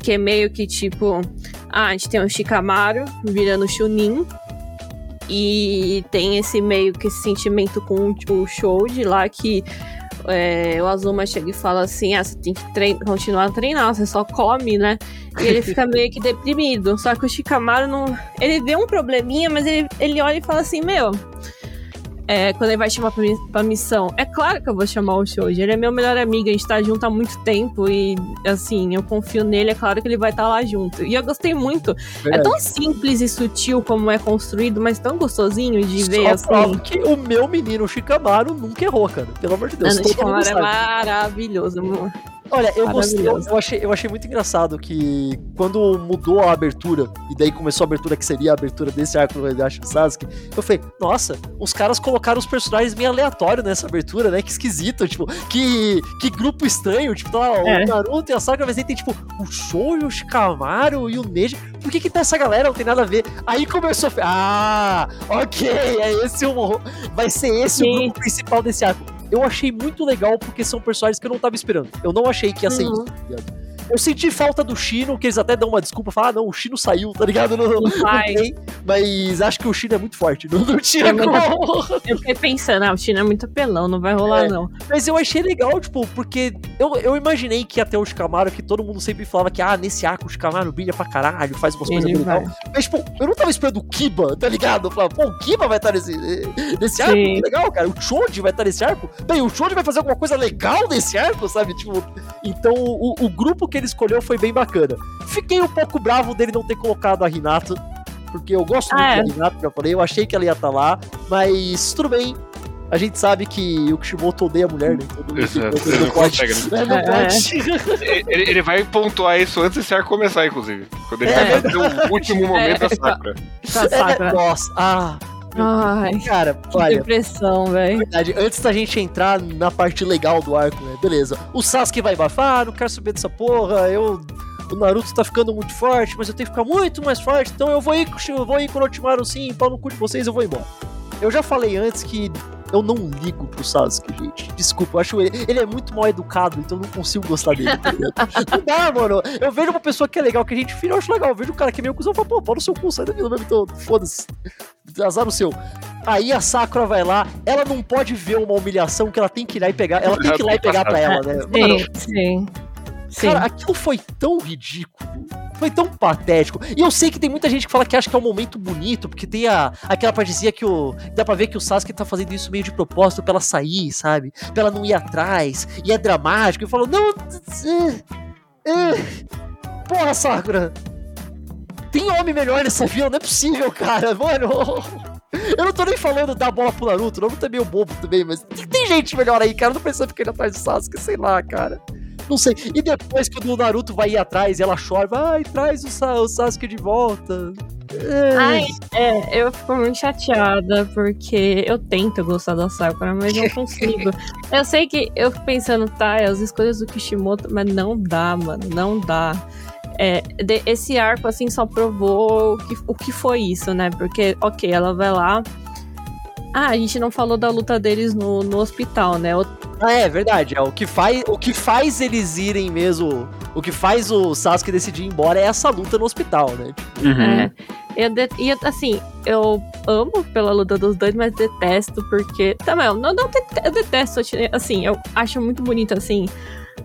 Que é meio que tipo, ah, a gente tem o Shikamaru virando Chunin. E tem esse meio que esse sentimento com o Shoji lá que é, o Azuma chega e fala assim: ah, você tem que trein- continuar a treinar, você só come, né? E ele fica meio que deprimido. Só que o Shikamaru não. Ele vê um probleminha, mas ele, ele olha e fala assim: meu. É, quando ele vai chamar pra, mi- pra missão, é claro que eu vou chamar o Shoji. Ele é meu melhor amigo, a gente tá junto há muito tempo e, assim, eu confio nele, é claro que ele vai estar lá junto. E eu gostei muito. É tão simples e sutil como é construído, mas tão gostosinho de ver, Só assim. prova que o meu menino Shikamaru nunca errou, cara. Pelo amor de Deus. Mundo Shikamaru é maravilhoso, amor. Olha, eu gostei, eu, achei, eu achei muito engraçado que quando mudou a abertura, e daí começou a abertura que seria a abertura desse arco do Hidashi do Sasuke, eu falei, nossa, os caras colocaram os personagens meio aleatórios nessa abertura, né? Que esquisito, tipo, que, que grupo estranho, tipo, tá lá, o É. Naruto e a Sakura, mas aí tem, tipo, o Shoujo, o Shikamaru e o Neji. Por que que tá essa galera? Não tem nada a ver. Aí começou a... Ah, ok, é esse o... Vai ser esse o Sim. grupo principal desse arco eu achei muito legal porque são personagens que eu não tava esperando. Eu não achei que ia ser Uhum. isso, tá? Eu senti falta do Shino, que eles até dão uma desculpa, falam, ah, não, o Shino saiu, tá ligado? Não, não tem, mas acho que o Shino é muito forte, não, não tinha É muito- como. Eu fiquei pensando, ah, o China é muito apelão, não vai rolar, É. não. Mas eu achei legal, tipo, porque eu, eu imaginei que ia ter o Shikamaru, que todo mundo sempre falava que, ah, nesse arco o Shikamaru brilha pra caralho, faz umas coisas legal. Mas, tipo, eu não tava esperando o Kiba, tá ligado? Eu falava, pô, o Kiba vai estar nesse, nesse arco, que legal, cara. O Choji vai estar nesse arco. Bem, o Choji vai fazer alguma coisa legal nesse arco, sabe? Tipo, então o, o grupo que ele escolheu foi bem bacana. Fiquei um pouco bravo dele não ter colocado a Hinata. porque eu gosto Ah, é. muito da Hinata, já falei, eu achei que ela ia estar lá, mas tudo bem. A gente sabe que o Kishimoto odeia a mulher, né? Não, Exato, não, ele não pode. consegue, né? É. pode. Ele, ele vai pontuar isso antes desse ar começar, inclusive. Quando ele É. vai fazer o último momento da Sakura. Tá Sakura. Nossa, ah, Ai, cara, que olha, depressão, velho. verdade, antes da gente entrar na parte legal do arco, né? Beleza. O Sasuke vai bafar, não quero saber dessa porra. Eu. O Naruto tá ficando muito forte, mas eu tenho que ficar muito mais forte, então eu vou ir, com- eu vou ir com o Orochimaru sim, pau no cu de vocês, eu vou embora. Eu já falei antes que eu não ligo pro Sasuke, gente. Desculpa, eu acho ele, ele é muito mal educado, então eu não consigo gostar dele. Tá ligado? não dá, mano. Eu vejo uma pessoa que é legal, que a gente filha, eu acho legal. Eu vejo um cara que é meio cuzão, eu falo, pô, pau no seu cu, sai da vila mesmo, então foda-se. Azar o seu. Aí a Sakura vai lá, ela não pode ver uma humilhação que ela tem que ir lá e pegar. Ela tem que ir lá e pegar pra ela, né? Mano, Sim, sim. Sim. Cara, aquilo foi tão ridículo. Foi tão patético. E eu sei que tem muita gente que fala que acha que é um momento bonito, porque tem a, aquela partezinha que o. Dá pra ver que o Sasuke tá fazendo isso meio de propósito pra ela sair, sabe? Pra ela não ir atrás. E é dramático. Eu falo, não. é, é. Porra, Sakura. Tem homem melhor nessa vila, não é possível, cara. Mano. Eu não tô nem falando da bola pro Naruto, o Naruto é meio bobo também, mas tem, tem gente melhor aí, cara. Não precisa ficar indo atrás do Sasuke, sei lá, cara. Não sei. E depois que o Naruto vai ir atrás e ela chora, vai, traz o, Sa o Sasuke de volta. É. Ai, é, eu fico muito chateada porque eu tento gostar da Sakura, mas não consigo. eu sei que eu fico pensando, tá, é as escolhas do Kishimoto, mas não dá, mano, não dá. É, de- esse arco, assim, só provou o que, o que foi isso, né? Porque, ok, ela vai lá. Ah, a gente não falou da luta deles no, no hospital, né? O- Ah, é verdade. É, o, que faz, o que faz eles irem mesmo. O que faz o Sasuke decidir ir embora é essa luta no hospital, né? Uhum. É, eu de- e assim, eu amo pela luta dos dois, mas detesto porque. Também, eu não, não eu detesto, assim, eu acho muito bonito, assim,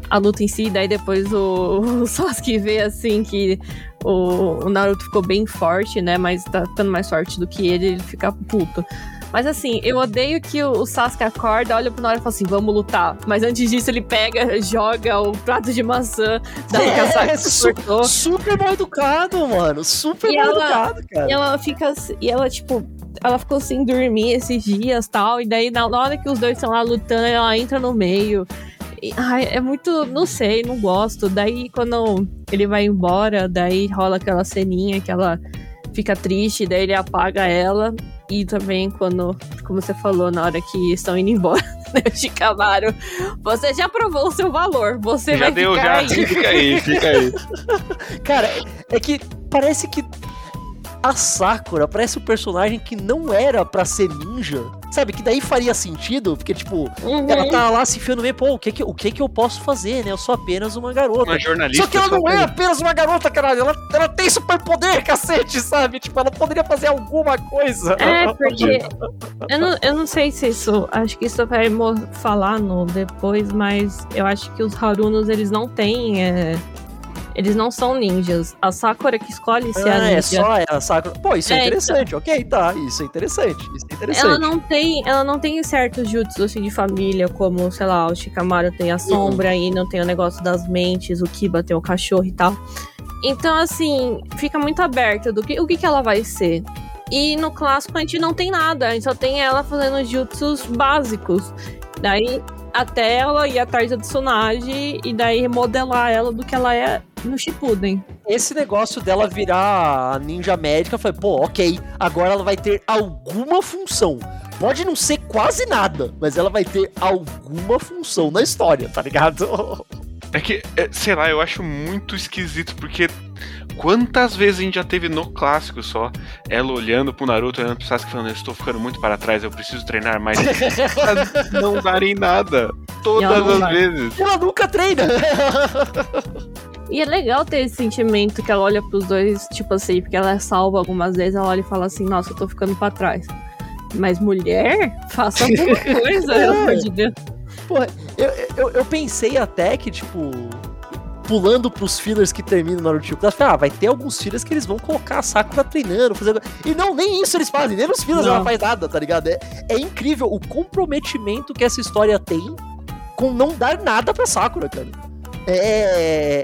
a luta em si, daí depois o, o Sasuke vê, assim, que o, o Naruto ficou bem forte, né, mas tá ficando mais forte do que ele, ele fica puto. Mas assim, eu odeio que o, o Sasuke acorda, olha pro Naruto e fala assim, vamos lutar. Mas antes disso ele pega, joga o prato de maçã da É, su- cortou. Super mal educado, mano. Super E mal ela- educado, cara. E ela fica. assim- E ela, tipo, ela ficou sem dormir esses dias tal. E daí, na na hora que os dois estão lá lutando, ela entra no meio. E, ai, é muito. Não sei, não gosto. Daí, quando ele vai embora, daí rola aquela ceninha que ela fica triste, daí ele apaga ela. E também quando, como você falou, na hora que estão indo embora, né, o Shikamaru, você já provou o seu valor, você Já vai deu, ficar já. aí. Fica aí, fica aí. Cara, é que parece que a Sakura parece um personagem que não era pra ser ninja. Sabe? Que daí faria sentido, porque, tipo, Uhum. ela tá lá se enfiando no meio, pô, o que que, o que que eu posso fazer, né? Eu sou apenas uma garota. Uma jornalista. Só que ela não é apenas uma garota, caralho. Ela, ela tem superpoder, cacete, sabe? Tipo, ela poderia fazer alguma coisa. É, porque. Eu não, eu não sei se isso. Acho que isso vai falar no depois, mas eu acho que os Harunos, eles não têm. é, eles não são ninjas. A Sakura que escolhe ser a Ah, ninja. é só a Sakura. Pô, isso é, É, interessante, ok, tá. Isso é interessante. Isso é interessante. Ela não tem, ela não tem certos jutsus assim, de família, como, sei lá, o Shikamaru tem a Uhum. sombra e não tem o negócio das mentes, o Kiba tem o cachorro e tal. Então, assim, fica muito aberto do que o que, que ela vai ser. E no clássico a gente não tem nada, a gente só tem ela fazendo jutsus básicos. Daí, até ela ir atrás da Tsunade e daí remodelar ela do que ela é no Shippuden. Esse negócio dela virar a ninja médica foi, pô, ok, agora ela vai ter alguma função. Pode não ser quase nada, mas ela vai ter alguma função na história, tá ligado? É que, é, sei lá, eu acho muito esquisito, porque quantas vezes a gente já teve no clássico só, ela olhando pro Naruto, olhando pro Sasuke falando, eu estou ficando muito para trás, eu preciso treinar mais. Pra não darem nada. Todas as vai. vezes. ela nunca treina. E é legal ter esse sentimento que ela olha pros dois, tipo assim, porque ela é salva algumas vezes, ela olha e fala assim, nossa, eu tô ficando pra trás. Mas mulher, faça alguma coisa, pelo amor de Deus. eu, eu, eu pensei até que, tipo, pulando pros fillers que terminam no Naruto Class, ah, vai ter alguns fillers que eles vão colocar a Sakura treinando, fazer... E não, nem isso eles fazem, nem nos fillers Não. ela faz nada, tá ligado? É, é incrível o comprometimento que essa história tem com não dar nada pra Sakura, cara. É...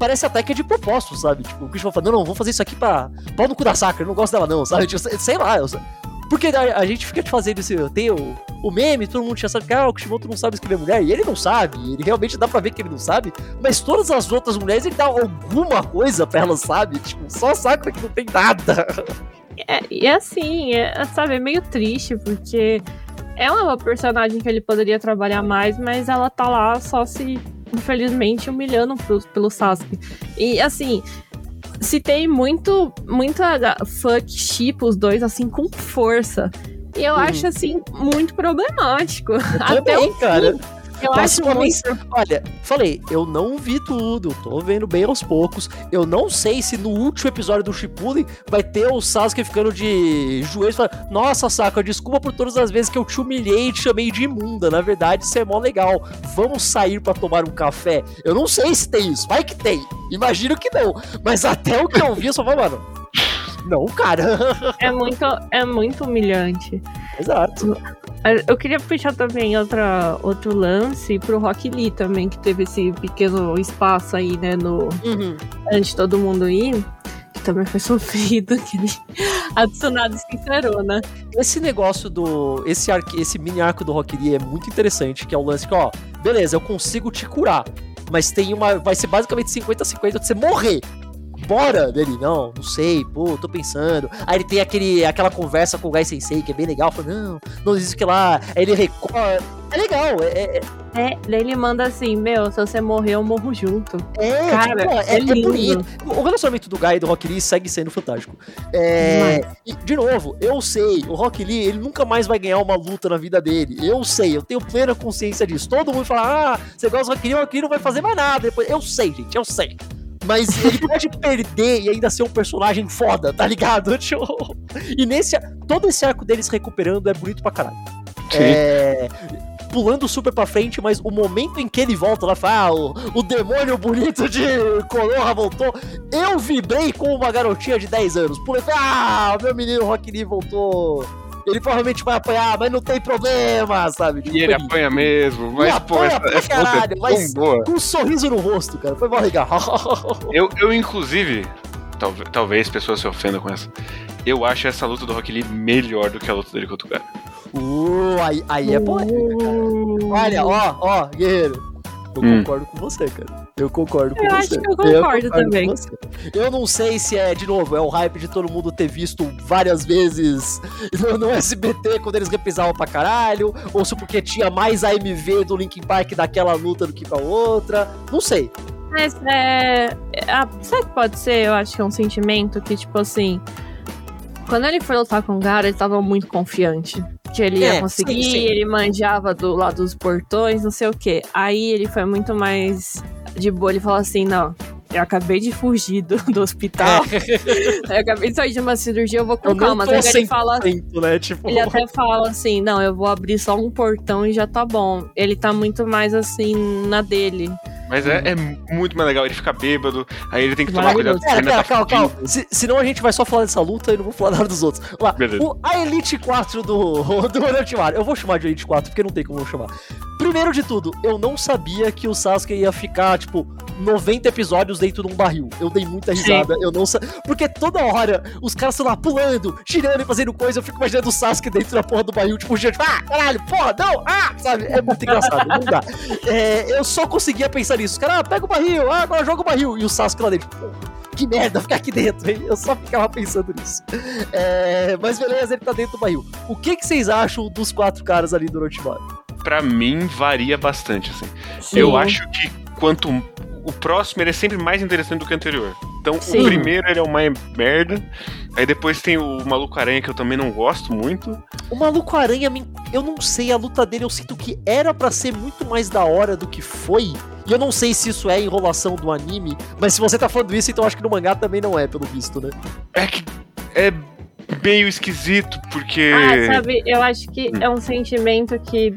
parece até que é de propósito, sabe? Tipo, o Kishimoto fala, não, não, vou fazer isso aqui pra pau no cu da Sakura, eu não gosto dela não, sabe? Tipo, sei lá, eu, porque a, a, gente fica te fazendo esse. Tem o, o meme, todo mundo já sabe que ah, o Kishimoto não sabe escrever mulher. E ele não sabe. Ele realmente dá pra ver que ele não sabe. Mas todas as outras mulheres ele dá alguma coisa pra elas, sabe? Tipo, só Sakura que não tem nada. É, e assim, é, sabe, é meio triste, porque é uma personagem que ele poderia trabalhar mais, mas ela tá lá só se, infelizmente, humilhando pro, pelo Sasuke. E assim, se tem muito, muita fuck chip os dois, assim, com força. Eu uhum. acho, assim, muito problemático. Eu Até também, cara. Eu acho muito... Olha, falei, eu não vi tudo, tô vendo bem aos poucos. Eu não sei se no último episódio do Shippuden vai ter o Sasuke ficando de joelhos falando: Nossa, Sakura, desculpa por todas as vezes que eu te humilhei e te chamei de imunda. Na verdade, isso é mó legal. Vamos sair para tomar um café. Eu não sei se tem isso, vai que tem. Imagino que não. Mas até o que eu vi, eu só falei, mano. Não, cara. É muito, é muito humilhante. Exato. Eu queria puxar também outra, outro lance pro Rock Lee também, que teve esse pequeno espaço aí, né, no... Uhum. Antes de todo mundo ir. Que também foi sofrido, que ele... a Tsunade sincerona. Esse negócio do... Esse, arque, esse mini arco do Rock Lee é muito interessante, que é o lance que, ó, beleza, eu consigo te curar, mas tem uma... Vai ser basicamente 50-50 de você morrer bora dele, não, não sei, pô, tô pensando. Aí ele tem aquele, aquela conversa com o Gai Sensei, que é bem legal, fala, não, não existe que lá. Aí ele recorre. É legal, é, é... É, daí ele manda assim, meu, se você morrer, eu morro junto. É, Cara, tipo, é, é, é bonito. O relacionamento do Guy e do Rock Lee segue sendo fantástico. É, e, de novo, eu sei, o Rock Lee, ele nunca mais vai ganhar uma luta na vida dele. Eu sei, eu tenho plena consciência disso. Todo mundo fala, ah, você gosta do Rock Lee, o Rock Lee não vai fazer mais nada. Depois, eu sei, gente, eu sei. Mas ele pode perder e ainda ser um personagem foda, tá ligado? Tipo, e nesse. Todo esse arco deles recuperando é bonito pra caralho. Sim. É pulando super pra frente, mas o momento em que ele volta lá, fala, ah, o, o demônio bonito de Konoha voltou, eu vibrei com uma garotinha de 10 anos. Pulei, ah, meu menino Rock Lee voltou ele provavelmente vai apanhar, mas não tem problema, sabe? Tipo, e ele apanha mesmo, mas pô, essa, essa é caralho, mas boa. com um sorriso no rosto, cara, foi mó legal. eu, eu, inclusive, talvez, talvez pessoas se ofendam com essa, eu acho essa luta do Rock Lee melhor do que a luta dele contra o cara. Uh, aí, aí é polêmica, cara. Uh. Olha, ó, ó, guerreiro. Eu hum. concordo com você, cara. Eu concordo com eu você. Acho que eu concordo, eu concordo também. Eu não sei se é, de novo, é o hype de todo mundo ter visto várias vezes no, no SBT quando eles repisavam pra caralho, ou se porque tinha mais AMV do Linkin Park daquela luta do que pra outra. Não sei. Mas é. A, sabe que pode ser? Eu acho que é um sentimento que, tipo assim. Quando ele foi lutar com o Gara, ele tava muito confiante que ele ia é, conseguir, sim, sim. ele manjava do lado dos portões, não sei o que. Aí ele foi muito mais de boa, ele falou assim, não, eu acabei de fugir do, do hospital. É. eu acabei de sair de uma cirurgia, eu vou com eu calma. Mas ele fala. Né? Tipo... Ele até fala assim: não, eu vou abrir só um portão e já tá bom. Ele tá muito mais assim na dele. Mas é, é, muito mais legal, ele fica bêbado, aí ele tem que tomar cuidado. Pera, pera, tá calma, calma. Se, senão a gente vai só falar dessa luta e não vou falar nada dos outros. Lá, o, a Elite 4 do, do Orochimaru. Eu vou chamar de Elite 4 porque não tem como eu chamar. Primeiro de tudo, eu não sabia que o Sasuke ia ficar, tipo, 90 episódios dentro de um barril. Eu dei muita risada, Sim. eu não sabia. Porque toda hora os caras estão lá pulando, girando e fazendo coisa. Eu fico imaginando o Sasuke dentro da porra do barril, tipo, gente, ah, caralho, porra, não, ah, sabe? É muito engraçado, não dá. É, eu só conseguia pensar nisso. Cara, ah, pega o barril, ah, agora joga o barril. E o Sasuke lá dentro, porra que merda ficar aqui dentro, hein? Eu só ficava pensando nisso. É, mas beleza, ele tá dentro do barril. O que, que vocês acham dos quatro caras ali do Orochimaru? Pra mim, varia bastante, assim. Sim. Eu acho que quanto o próximo ele é sempre mais interessante do que o anterior. Então, Sim. o primeiro ele é o mais merda. Aí depois tem o Maluco Aranha, que eu também não gosto muito. O Maluco Aranha, eu não sei, a luta dele eu sinto que era para ser muito mais da hora do que foi. E eu não sei se isso é enrolação do anime, mas se você tá falando isso, então acho que no mangá também não é, pelo visto, né? É que. É meio esquisito, porque. Ah, sabe, eu acho que hum. é um sentimento que.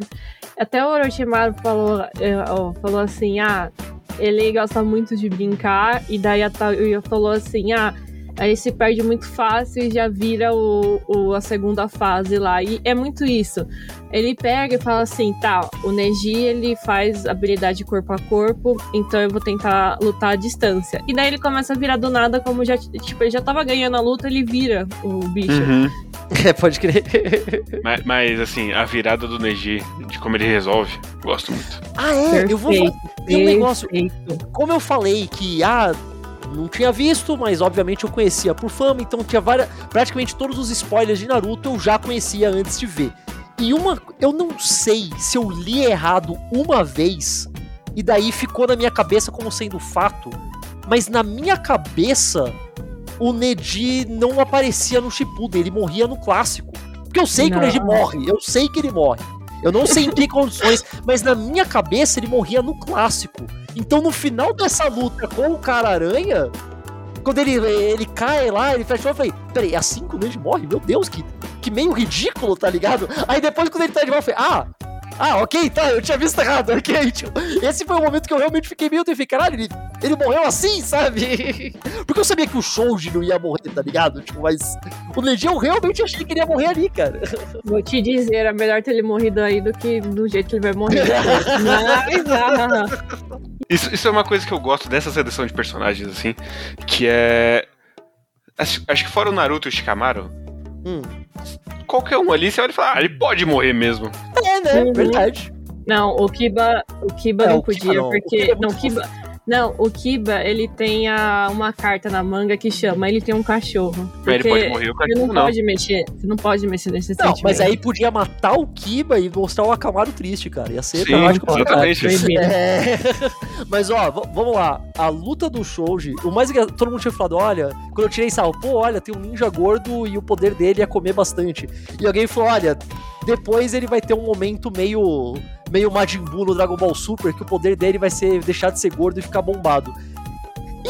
Até o Orochimaru falou, eh, falou assim: ah, ele gosta muito de brincar, e daí a Tauya falou assim: ah, Aí se perde muito fácil e já vira o, o, a segunda fase lá. E é muito isso. Ele pega e fala assim: tá, o Neji ele faz habilidade corpo a corpo, então eu vou tentar lutar à distância. E daí ele começa a virar do nada, como já, tipo, ele já tava ganhando a luta, ele vira o bicho. Uhum. É, pode crer. Mas, mas, assim, a virada do Neji, de como ele resolve, gosto muito. Ah, é? Perfeito, eu vou. Tem um negócio. perfeito. Como eu falei que, ah, não tinha visto, mas obviamente eu conhecia por fama, então tinha várias. Praticamente todos os spoilers de Naruto eu já conhecia antes de ver. E uma. Eu não sei se eu li errado uma vez, e daí ficou na minha cabeça como sendo fato, mas na minha cabeça o Neji não aparecia no Shippuden, ele morria no clássico. Porque eu sei que o Não. Neji morre, eu sei que ele morre. Eu não sei em que condições, mas na minha cabeça ele morria no clássico. Então no final dessa luta com o cara-aranha, quando ele, ele cai lá, ele fecha o olho, eu falei, peraí, é assim que o morre? Meu Deus, que, que meio ridículo, tá ligado? Aí depois quando ele tá de volta, eu falei, ah, ah, ok, tá, eu tinha visto errado, ok. Tipo, esse foi o momento que eu realmente fiquei meio, eu falei, caralho, ele, ele morreu assim, sabe? Porque eu sabia que o Shoji não ia morrer, tá ligado? Tipo, mas o Neji eu realmente achei que ele ia morrer ali, cara. Vou te dizer, é melhor ter ele morrido aí do que do jeito que ele vai morrer. Mas, ah, Isso, isso é uma coisa que eu gosto dessa seleção de personagens, assim, que é. Acho, acho que fora o Naruto e o Shikamaru, Hum. Qualquer um ali, você olha e fala, ah, ele pode morrer mesmo. É, né? Uhum. Verdade. não, o Kiba, o Kiba É, não o Kiba podia, não. O porque. Kiba é não, Kiba. Não, o Kiba, ele tem a, uma carta na manga que chama Ele tem um cachorro. Mas ele pode morrer, o Você cachorro não, não. pode mexer, você não pode mexer nesse Não, sentimento. mas aí podia matar o Kiba e mostrar o Akamaru triste, cara. Ia ser Sim, dramático pra exatamente. Proibido. É. Mas ó, vamos lá. A luta do Shoji, o mais engraçado, todo mundo tinha falado, olha, quando eu tirei sal, pô, olha, tem um ninja gordo e o poder dele é comer bastante. E alguém falou, olha, depois ele vai ter um momento meio meio Majin Buu no Dragon Ball Super, que o poder dele vai ser deixar de ser gordo e ficar bombado.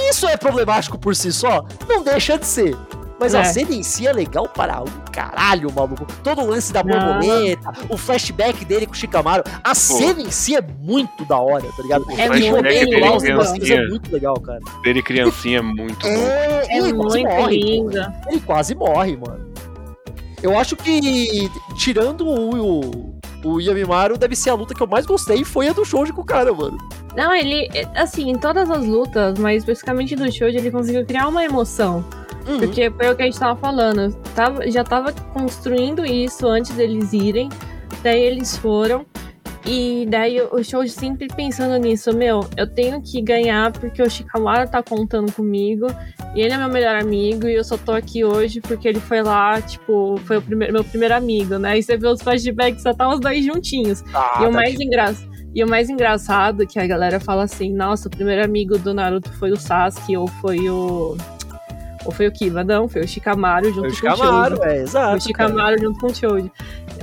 Isso é problemático por si só? Não deixa de ser. Mas a É. cena em si é legal para um caralho, maluco. Todo o lance da Não. borboleta, o flashback dele com o Shikamaru. A cena em si é muito da hora, tá ligado? O É muito momento dele lá, os legal. negocinhos é criancinha, muito legal, cara. dele criancinha é muito bom. É, É ele quase muito morre, linda. pô. Ele quase morre, mano. Eu acho que, tirando o, o, o Yamimaru, deve ser a luta que eu mais gostei, foi a do Shoji com o cara, mano. Não, ele, assim, em todas as lutas, mas especificamente do Shoji, ele conseguiu criar uma emoção. Uhum. Porque foi o que a gente tava falando. Tava, já tava construindo isso antes deles irem. Daí eles foram. E daí o Shoji sempre pensando nisso, meu, eu tenho que ganhar porque o Shikamaru tá contando comigo. E ele é meu melhor amigo e eu só tô aqui hoje porque ele foi lá, tipo, foi o primeiro, meu primeiro amigo, né? E você vê os flashbacks, só tá os dois juntinhos. Ah, E o tá mais engraçado. E o mais engraçado é que a galera fala assim, nossa, o primeiro amigo do Naruto foi o Sasuke ou foi o. Ou foi o Kiba, não, foi o Shikamaru junto Foi o com o Shikamaru, Choji. é, exato. o Shikamaru junto com o Choji.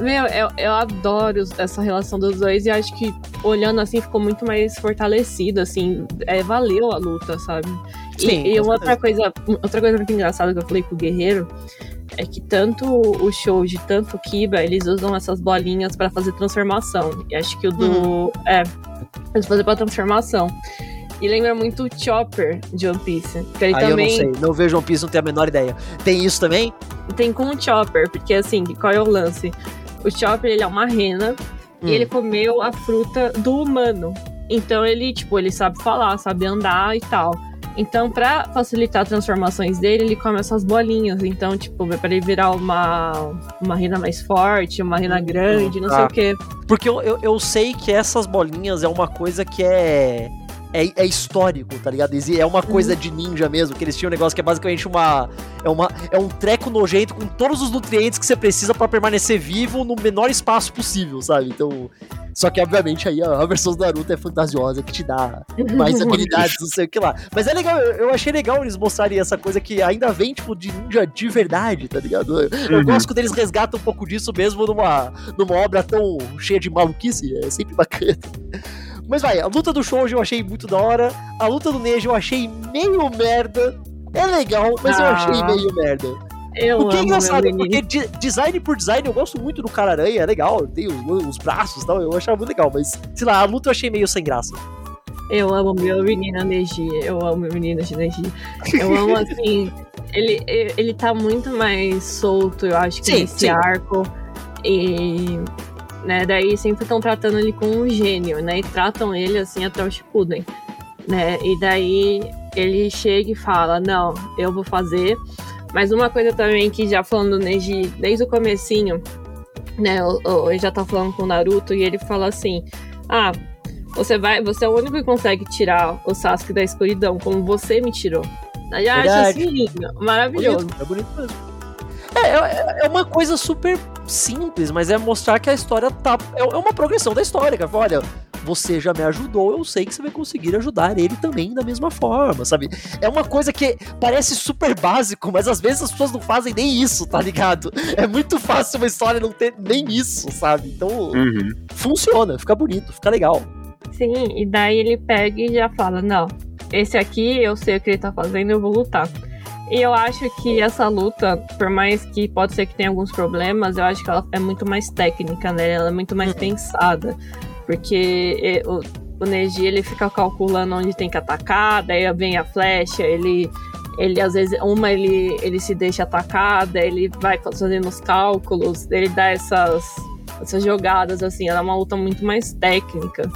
Meu, eu, eu adoro essa relação dos dois e acho que olhando assim ficou muito mais fortalecido, assim, é, valeu a luta, sabe? E- Sim, e, uma outra coisa, outra coisa muito engraçada que eu falei com o Guerreiro é que tanto o Shoji, tanto o Kiba, eles usam essas bolinhas pra fazer transformação. E acho que o do. Uhum. É, eles fazem pra transformação. E lembra muito o Chopper de One Piece. Que ele Aí também eu não sei, não vejo One Piece, não tenho a menor ideia. Tem isso também? tem com o Chopper, porque assim, qual é o lance? O Chopper, ele é uma rena Hum. e ele comeu a fruta do humano. Então ele, tipo, ele sabe falar, sabe andar e tal. Então, pra facilitar as transformações dele, ele come essas bolinhas. Então, tipo, pra ele virar uma, uma rena mais forte, uma rena grande, não sei tá. o quê. Porque eu, eu, eu sei que essas bolinhas é uma coisa que é, é. É histórico, tá ligado? É uma coisa de ninja mesmo, que eles tinham um negócio que é basicamente uma. É, uma, é um treco nojento com todos os nutrientes que você precisa pra permanecer vivo no menor espaço possível, sabe? Então. Só que, obviamente, aí a, versão do Naruto é fantasiosa, que te dá mais habilidades, não sei o que lá. Mas é legal, eu, eu achei legal eles mostrarem essa coisa que ainda vem, tipo, de ninja de verdade, tá ligado? Eu, eu Uhum. gosto quando eles resgatam um pouco disso mesmo numa, numa obra tão cheia de maluquice, é sempre bacana. Mas vai, a luta do Shoujo eu achei muito da hora, a luta do Neji eu achei meio merda. É legal, mas eu Ah. achei meio merda. Eu O que é engraçado, porque de- design por design eu gosto muito do cara-aranha, é legal, tem os, os braços e tal, eu achava muito legal, mas, sei lá, a luta eu achei meio sem graça. Eu amo meu menino Neji, eu amo meu menino Neji. Eu amo, assim, ele, ele tá muito mais solto, eu acho que Sim, nesse sim. arco. E, né, daí sempre estão tratando ele como um gênio, né, e tratam ele, assim, até o Shippuden, né, e daí ele chega e fala, não, eu vou fazer. Mas uma coisa também que já falando do Neji desde o comecinho, né, ele já tá falando com o Naruto e ele fala assim, ah, você vai, você é o único que consegue tirar o Sasuke da escuridão, como você me tirou. Eu acho assim lindo, maravilhoso. Bonito, é bonito mesmo. É, é, é uma coisa super simples, mas é mostrar que a história tá. É é uma progressão da história, cara. Olha, você já me ajudou, eu sei que você vai conseguir ajudar ele também da mesma forma, sabe? É uma coisa que parece super básico, mas às vezes as pessoas não fazem nem isso, tá ligado? É muito fácil uma história não ter nem isso, sabe? Então Uhum. funciona, fica bonito, fica legal. Sim, e daí ele pega e já fala, não, esse aqui eu sei o que ele tá fazendo, eu vou lutar. E eu acho que essa luta, por mais que pode ser que tenha alguns problemas, eu acho que ela é muito mais técnica, né? Ela é muito mais pensada. Porque o, o Neji, ele fica calculando onde tem que atacar, daí vem a flecha, ele... Ele, às vezes, uma ele, ele se deixa atacar, daí ele vai fazendo os cálculos, ele dá essas, essas jogadas, assim, ela é uma luta muito mais técnica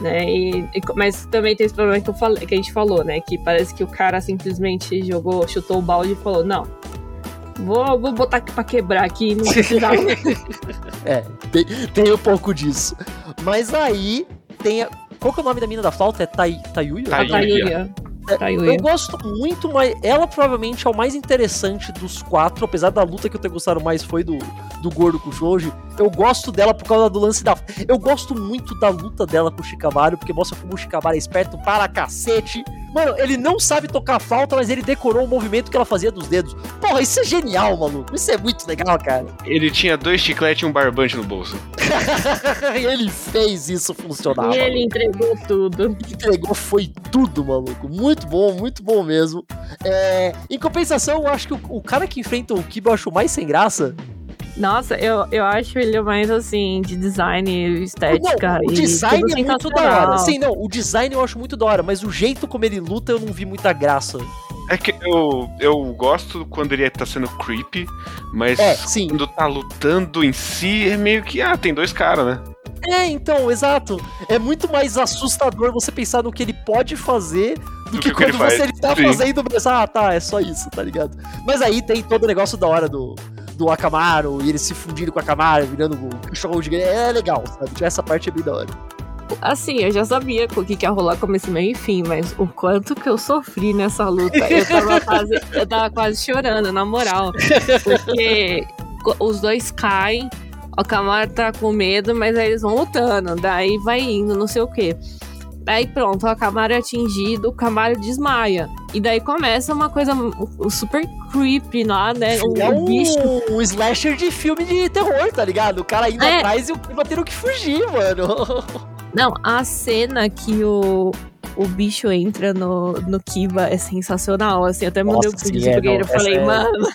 né? E, e- mas também tem esse problema que, eu falei, que a gente falou, né? Que parece que o cara simplesmente jogou, chutou o balde e falou, não. Vou, vou botar aqui pra quebrar aqui, não precisava. É, tem, tem um pouco disso. Mas aí tem. A... Qual que é o nome da mina da flauta? É Tai, Tayuya? Tai- Tayuya. Eu gosto muito, mas ela provavelmente é o mais interessante dos quatro, apesar da luta que eu ter gostado mais foi do, do Gordo com o Shoji. Eu gosto dela por causa do lance da. Eu gosto muito da luta dela com o Shikamaru, porque mostra como o Shikamaru é esperto para cacete. Mano, ele não sabe tocar flauta, mas ele decorou o movimento que ela fazia dos dedos. Porra, isso é genial, maluco. Isso é muito legal, cara. Ele tinha dois chicletes e um barbante no bolso. e ele fez isso funcionar. E maluco. ele entregou tudo. entregou foi tudo, maluco. Muito bom, muito bom mesmo. É, em compensação, eu acho que o, o cara que enfrenta o Kiba eu acho mais sem graça. Nossa, eu, eu acho ele mais assim, de design, estética. não, o e design tudo é muito da hora. Sim, não, o design eu acho muito da hora, mas o jeito como ele luta eu não vi muita graça. É que eu, eu gosto quando ele tá sendo creepy, mas É, sim. quando tá lutando em si é meio que, ah, tem dois caras, né? É, então, exato. É muito mais assustador você pensar no que ele pode fazer do, Do que, que o que ele quando você faz. ele tá Sim. fazendo pensar, ah, tá, é só isso, tá ligado? Mas aí tem todo o negócio da hora do, do Akamaru e ele se fundindo com o Akamaru, virando o cachorro de É legal, sabe? Essa parte é bem da hora. Assim, eu já sabia o que, que ia rolar começo, meio e fim, mas o quanto que eu sofri nessa luta. Eu tava quase, eu tava quase chorando, na moral. Porque os dois caem, o Camaro tá com medo, mas aí eles vão lutando. Daí vai indo, não sei o quê. Aí pronto, o Camaro é atingido, o Camaro desmaia. E daí começa uma coisa super creepy lá, né? O, é o um, bicho um slasher de filme de terror, tá ligado? O cara indo É. atrás e o Kiba tendo que fugir, mano. Não, a cena que o, o bicho entra no, no Kiba é sensacional. Assim, até mandei um vídeo é, Guerreiro. não, Eu falei, é- mano.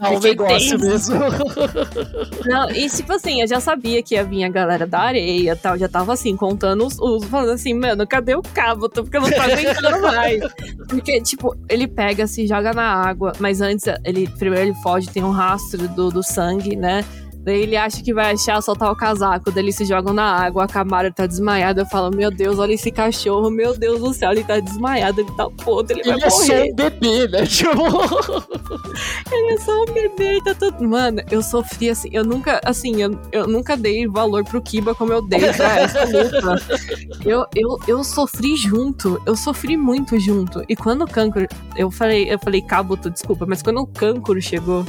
É que negócio tenso. mesmo. Não, e tipo assim, eu já sabia que ia vir a galera da areia e tal. Já tava assim, contando os, os. Falando assim, mano, cadê o cabo? Tô- Porque eu não tô aguentando mais. Porque, tipo, ele pega, se joga na água, mas antes, ele primeiro ele foge, tem um rastro do, do sangue, né? Daí ele acha que vai achar, soltar o casaco, daí eles se jogam na água, a Camara tá desmaiada. Eu falo, meu Deus, olha esse cachorro, meu Deus do céu, ele tá desmaiado, ele tá podre, ele, Ele vai é só morrer. um bebê, né? Tipo. Ele é só um bebê, tá tudo. Mano, eu sofri assim, eu nunca, assim, eu, eu nunca dei valor pro Kiba como eu dei pra essa luta. Eu, eu, eu sofri junto, eu sofri muito junto. E quando o Kankuro, eu falei, eu falei, Kabuto, desculpa, mas quando o Kankuro chegou,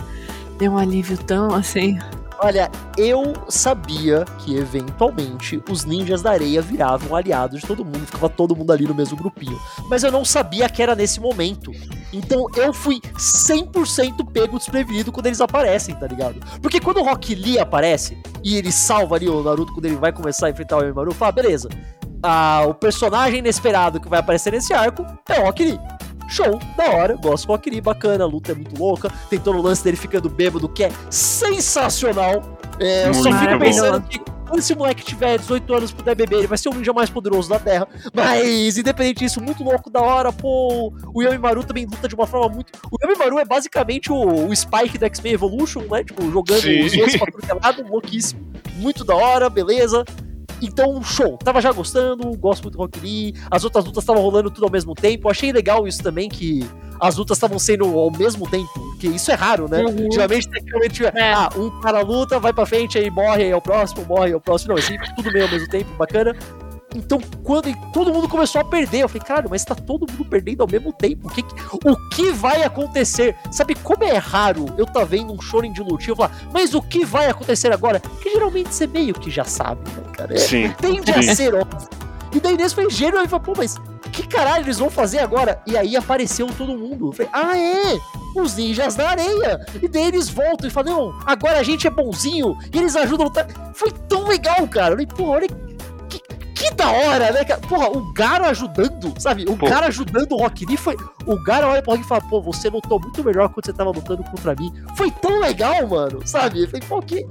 deu um alívio tão assim. Olha, eu sabia que eventualmente os ninjas da areia viravam aliados de todo mundo, ficava todo mundo ali no mesmo grupinho. Mas eu não sabia que era nesse momento. Então eu fui 100% pego desprevenido quando eles aparecem, tá ligado? Porque quando o Rock Lee aparece e ele salva ali o Naruto quando ele vai começar a enfrentar o Orochimaru, fala, beleza. Ah, o personagem inesperado que vai aparecer nesse arco é o Rock Lee. Show, da hora, gosto Rock Lee, bacana, a luta é muito louca, tem todo o lance dele ficando bêbado, que é sensacional. É, eu só fico pensando que quando esse moleque tiver 18 anos puder beber, ele vai ser o ninja mais poderoso da Terra. Mas, independente disso, muito louco, da hora, pô. O Yamimaru também luta de uma forma muito. O Yamimaru é basicamente o, o Spike do X-Men Evolution, né? Tipo, jogando Sim. os outros pra é lado, louquíssimo. Muito da hora, beleza. Então, show. Tava já gostando, gosto muito do Rock Lee. As outras lutas estavam rolando tudo ao mesmo tempo. Achei legal isso também, que as lutas estavam sendo ao mesmo tempo. Que isso é raro, né? Uhum. Geralmente, tecnicamente, É. ah, um cara luta, vai pra frente, aí morre, aí é o próximo, morre, aí é o próximo. Não, assim, tudo meio ao mesmo tempo, bacana. Então, quando todo mundo começou a perder, eu falei, caralho, mas tá todo mundo perdendo ao mesmo tempo. O que, o que vai acontecer? Sabe como é raro eu tá vendo um shonen de lutinha e falar, mas o que vai acontecer agora? Que geralmente você meio que já sabe, né, cara? É, Sim. tende a Sim. ser óbvio. E daí nesse foi gênio, e falei, pô, mas que caralho eles vão fazer agora? E aí apareceu todo mundo. Eu falei, ah, é? Os ninjas da areia. E daí eles voltam e falam, não, agora a gente é bonzinho. E eles ajudam a lutar. Foi tão legal, cara. Eu falei, pô, olha que, que da hora, né, cara? Porra, o Garo ajudando, sabe? O Pô. cara ajudando o Rock Lee foi. O Garo olha pro Rock e fala, pô, você lutou muito melhor quando você tava lutando contra mim. Foi tão legal, mano, sabe? Eu falei, pô, que.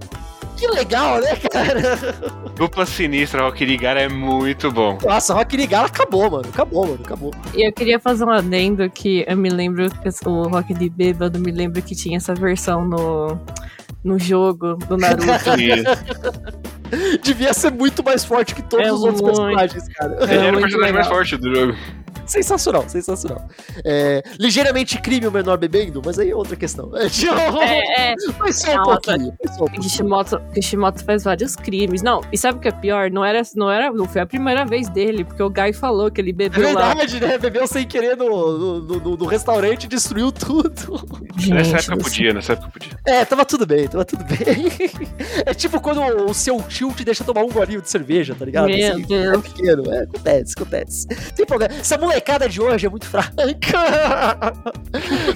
Que legal, né, cara? Dupla sinistra, Rock Lee Gara é muito bom. Nossa, Rock Lee Garo acabou, mano. Acabou, mano. Acabou. E eu queria fazer um adendo que eu me lembro que o Rock de Bêbado me lembro que tinha essa versão no, no jogo do Naruto. E Devia ser muito mais forte que todos É os outros muito. personagens, cara. ele era o personagem mais legal. forte do jogo. Sensacional, sensacional. É, ligeiramente crime o menor bebendo, mas aí é outra questão. É, É, é. Foi só um pouquinho. Só um pouquinho. Kishimoto, Kishimoto faz vários crimes. Não, e sabe o que é pior? Não era, não era, não foi a primeira vez dele, porque o Guy falou que ele É bebeu lá. verdade, né? Bebeu sem querer no, no, no- no restaurante e destruiu tudo. Nessa Gente época do podia, nessa época podia. É, tava tudo bem, tava tudo bem. É tipo quando o seu tio te deixa tomar um golinho de cerveja, tá ligado? Meu Assim, Deus. É pequeno, é, acontece, acontece. Tem problema. Essa molecada de hoje é muito fraca.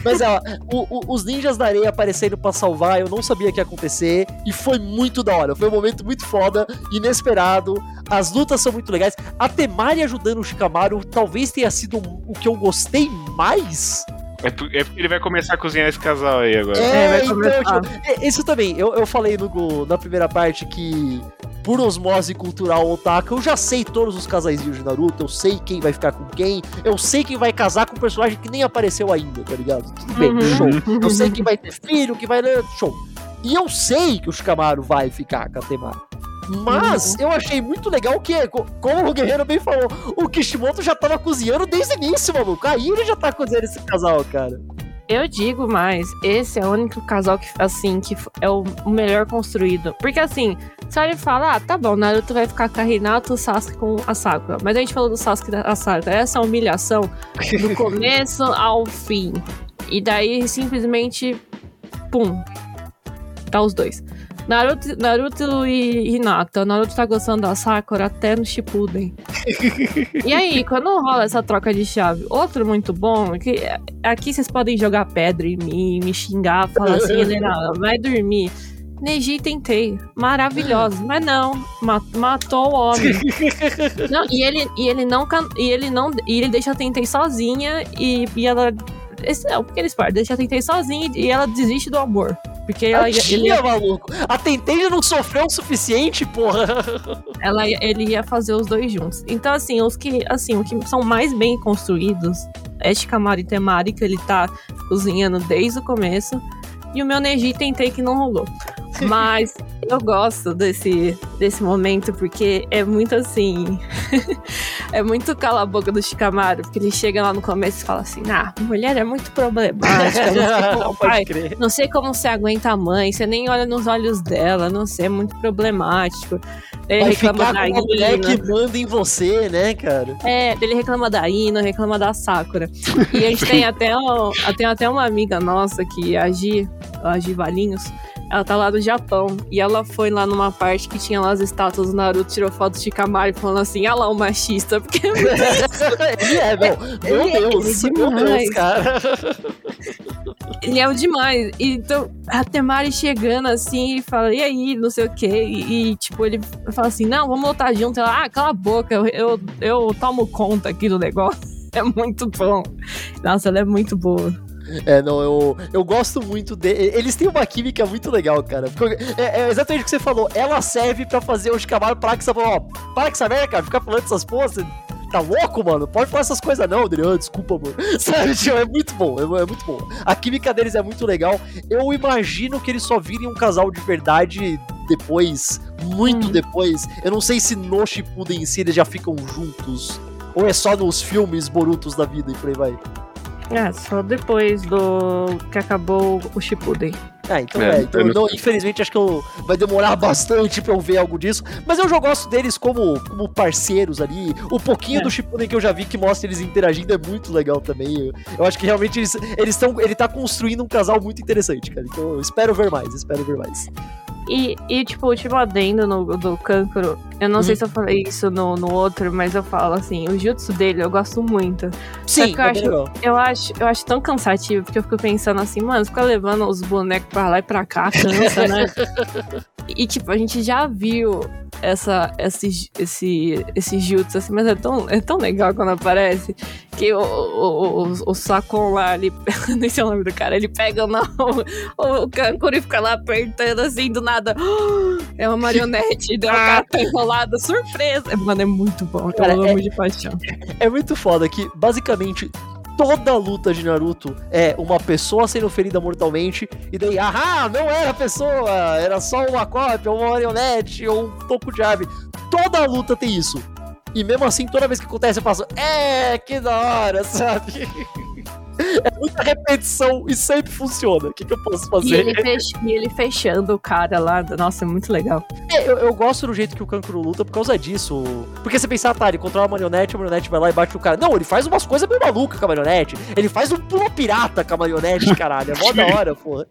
Mas ó, o- o- os ninjas da areia aparecendo pra salvar, eu não sabia que ia acontecer. E foi muito da hora. Foi um momento muito foda, inesperado. As lutas são muito legais. A Temari ajudando o Shikamaru talvez tenha sido o que eu gostei mais. É é porque ele vai começar a cozinhar esse casal aí agora. É, vai então, começar. tipo, é, isso também. Eu, eu falei no- na primeira parte que, por osmose cultural otaka, eu já sei todos os casaizinhos de Naruto, eu sei quem vai ficar com quem, eu sei quem vai casar com um personagem que nem apareceu ainda, tá ligado? Tudo bem, Uhum. show. Eu sei quem vai ter filho, que vai. Show. E eu sei que o Shikamaru vai ficar com a Temari. Mas eu achei muito legal que, co- como o Guerreiro bem falou, o Kishimoto já tava cozinhando desde o início, maluco. Aí ele já tá cozinhando esse casal, cara. Eu digo mais, esse é o único casal que, assim, que é o o melhor construído. Porque, assim, só ele fala, ah, tá bom, Naruto vai ficar com a Hinata, o Sasuke com a Sakura. Mas a gente falou do Sasuke e da Sakura. Essa humilhação do começo ao fim. E daí, simplesmente, pum, tá os dois. Naruto, Naruto e Hinata. Naruto tá gostando da Sakura até no Shippuden. e aí, quando rola essa troca de chave? Outro muito bom, é que aqui vocês podem jogar pedra em mim, me xingar, falar assim, Helena, vai dormir. Neji tentei, maravilhosa, mas não, ma- matou o homem. Não, e ele, e ele não e ele não e ele deixa a Tentei sozinha e, e ela esse é um pequeno spoiler, deixa a Tentei sozinha e ela desiste do amor. Porque ela, ia- ele, Tadinha, maluco. A Tentei não sofreu o suficiente, porra. ela, ia- ele ia fazer os dois juntos. Então, assim, os que, assim, o que são mais bem construídos é Shikamaru e Temari, que ele tá cozinhando desde o começo. E o meu Neji tentei que não rolou. Mas eu gosto desse, desse momento porque é muito assim. é muito cala a boca do Shikamaru, porque ele chega lá no começo e fala assim: Ah, mulher é muito problemática. Não sei como, pai, não sei como você aguenta a mãe, você nem olha nos olhos dela, não sei, é muito problemático. Ele Vai reclama da uma mulher Ina. que manda em você, né, cara? É, ele reclama da Ina, reclama da Sakura. E a gente tem até, um, tem até uma amiga nossa que a Gi, a Gi Valinhos, ela tá lá do Japão. E ela foi lá numa parte que tinha lá as estátuas do Naruto, tirou foto de Kamari falando assim, ah lá o machista, porque ele é, não. Meu Ele é- Deus, ele é meu Deus, demais. cara. ele é o demais. Então, a Temari chegando assim e fala, e aí, não sei o quê. E, e, tipo, ele fala assim, não, vamos lutar junto. Ela, ah, cala a boca, eu, eu, eu tomo conta aqui do negócio. É muito bom. Nossa, ela é muito boa. É, não, eu, eu gosto muito de. Eles têm uma química muito legal, cara. É, é exatamente o que você falou. Ela serve pra fazer o Shikamaru parar você falou, ó, para que essa merda, cara, ficar falando essas porra, você tá louco, mano? Pode falar essas coisas não, Adriano, desculpa, mano. Sabe, tio, é muito bom, é, é, muito bom. A química deles é muito legal. Eu imagino que eles só virem um casal de verdade depois, muito hum. depois. Eu não sei se no Shippuden em si eles já ficam juntos, ou é só nos filmes Borutos da vida e por aí vai. É, só depois do que acabou o Shippuden. Ah, então é. é então, não, infelizmente acho que eu, vai demorar bastante pra eu ver algo disso. Mas eu já gosto deles como, como parceiros ali. O pouquinho é. do Shippuden que eu já vi que mostra eles interagindo é muito legal também. Eu, eu acho que realmente eles estão. Ele tá construindo um casal muito interessante, cara. Então eu espero ver mais, espero ver mais. E, e, tipo, o último adendo no, do Kankuro, eu não sei uhum. se eu falei isso no, no outro, mas eu falo assim, o jutsu dele eu gosto muito. Sim, eu, acho, eu, acho, eu acho tão cansativo, porque eu fico pensando assim, mano, ficar levando os bonecos pra lá e pra cá, cansa, né? e, tipo, a gente já viu essa, esse, esse, esse jutsu, assim, mas é tão, é tão legal quando aparece que o, o, o, o lá, ele, nem sei o nome do cara, ele pega não, o, o e fica lá apertando assim, do nada, é uma marionete, deu uma cara tá enrolada, surpresa. Mano, é muito bom, cara, eu amo é, de paixão. É muito foda que, basicamente, toda luta de Naruto é uma pessoa sendo ferida mortalmente, e daí, ah, não era pessoa, era só uma cópia, uma marionete, ou um toco de ave. Toda luta tem isso. E mesmo assim, toda vez que acontece, eu faço, é, que da hora, sabe? É muita repetição e sempre funciona. O que, que eu posso fazer? E ele, fech... e ele, fechando o cara lá. Nossa, é muito legal. É, eu, eu, gosto do jeito que o Kankuro luta por causa disso. Porque você pensar, tá, ele controla a marionete, a marionete vai lá e bate o cara. Não, ele faz umas coisas bem malucas com a marionete. Ele faz um pulo pirata com a marionete, caralho. É mó da hora, porra.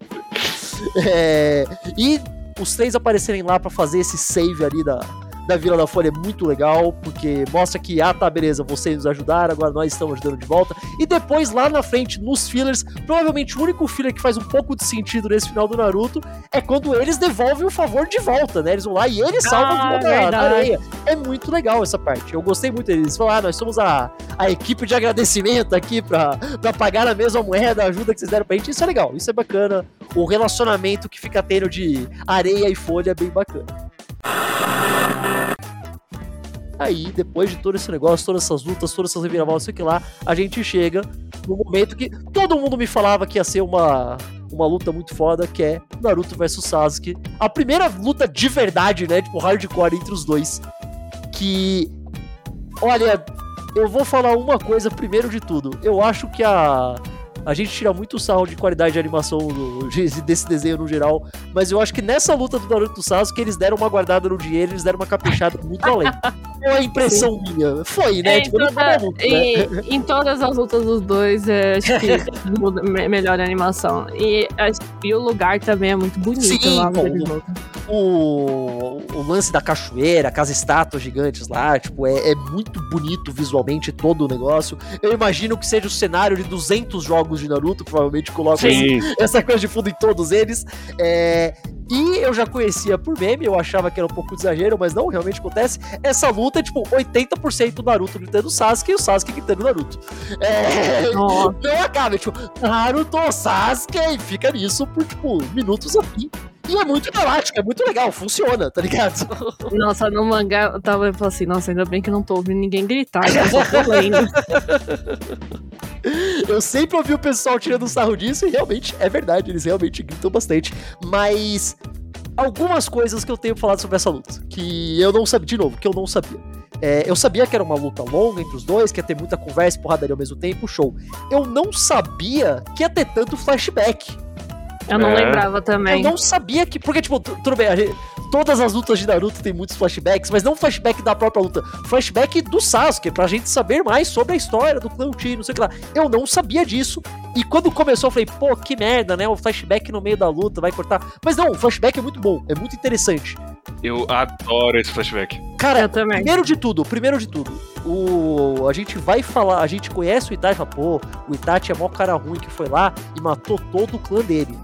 É, e os três aparecerem lá para fazer esse save ali da, da Vila da Folha é muito legal, porque mostra que, ah, tá, beleza, vocês nos ajudaram, agora nós estamos ajudando de volta. E depois, lá na frente, nos fillers, provavelmente o único filler que faz um pouco de sentido nesse final do Naruto é quando eles devolvem o favor de volta, né? Eles vão lá e eles salvam ah, a da areia. É muito legal essa parte. Eu gostei muito deles. Eles falaram, ah, nós somos a, a equipe de agradecimento aqui pra, pra pagar a mesma moeda, a ajuda que vocês deram pra gente. Isso é legal, isso é bacana. O relacionamento que fica tendo de areia e folha é bem bacana. Aí, depois de todo esse negócio, todas essas lutas, todas essas reviravoltas, sei que lá, a gente chega no momento que todo mundo me falava que ia ser uma, uma luta muito foda, que é Naruto versus Sasuke. A primeira luta de verdade, né? Tipo, hardcore entre os dois. Que. Olha, eu vou falar uma coisa primeiro de tudo. Eu acho que a a gente tira muito sarro de qualidade de animação do, desse desenho no geral, mas eu acho que nessa luta do Naruto Sasuke eles deram uma guardada no dinheiro, eles deram uma caprichada muito além. É uma impressão Sim. minha. Foi, né? É, tipo, toda, luta, né? em todas as lutas dos dois, é, acho que melhor a animação. E, e, o lugar também é muito bonito Sim, lá o, o, lance da cachoeira, com as estátuas gigantes lá, tipo, é, é muito bonito visualmente todo o negócio. Eu imagino que seja o cenário de 200 jogos de Naruto, provavelmente coloca essa coisa de fundo em todos eles. É, e eu já conhecia por meme, eu achava que era um pouco de exagero, mas não, realmente acontece. Essa luta é tipo 80% Naruto gritando Sasuke e o Sasuke gritando Naruto. É. Não acaba, tipo, Naruto, Sasuke, e fica nisso por tipo minutos a fim. E é muito dramático, é muito legal, funciona, tá ligado? Nossa, no mangá eu tava eu assim, nossa, ainda bem que não tô ouvindo ninguém gritar, eu só tô lendo. Eu sempre ouvi o pessoal tirando sarro disso e realmente é verdade, eles realmente gritam bastante. Mas algumas coisas que eu tenho falado sobre essa luta, que eu não sabia, de novo, que eu não sabia. É, eu sabia que era uma luta longa entre os dois, que ia ter muita conversa e porradaria ao mesmo tempo, show. Eu não sabia que ia ter tanto flashback. Eu não é. lembrava também. Eu não sabia que. Porque, tipo, tudo bem, gente, todas as lutas de Naruto tem muitos flashbacks, mas não flashback da própria luta. Flashback do Sasuke, pra gente saber mais sobre a história do clã Uchiha, não sei o que lá. Eu não sabia disso. E quando começou, eu falei, pô, que merda, né? O flashback no meio da luta vai cortar. Mas não, o flashback é muito bom, é muito interessante. Eu adoro esse flashback. Cara, primeiro de tudo, primeiro de tudo, o, a gente vai falar, a gente conhece o Itachi, fala, pô, o Itachi é mó cara ruim que foi lá e matou todo o clã dele.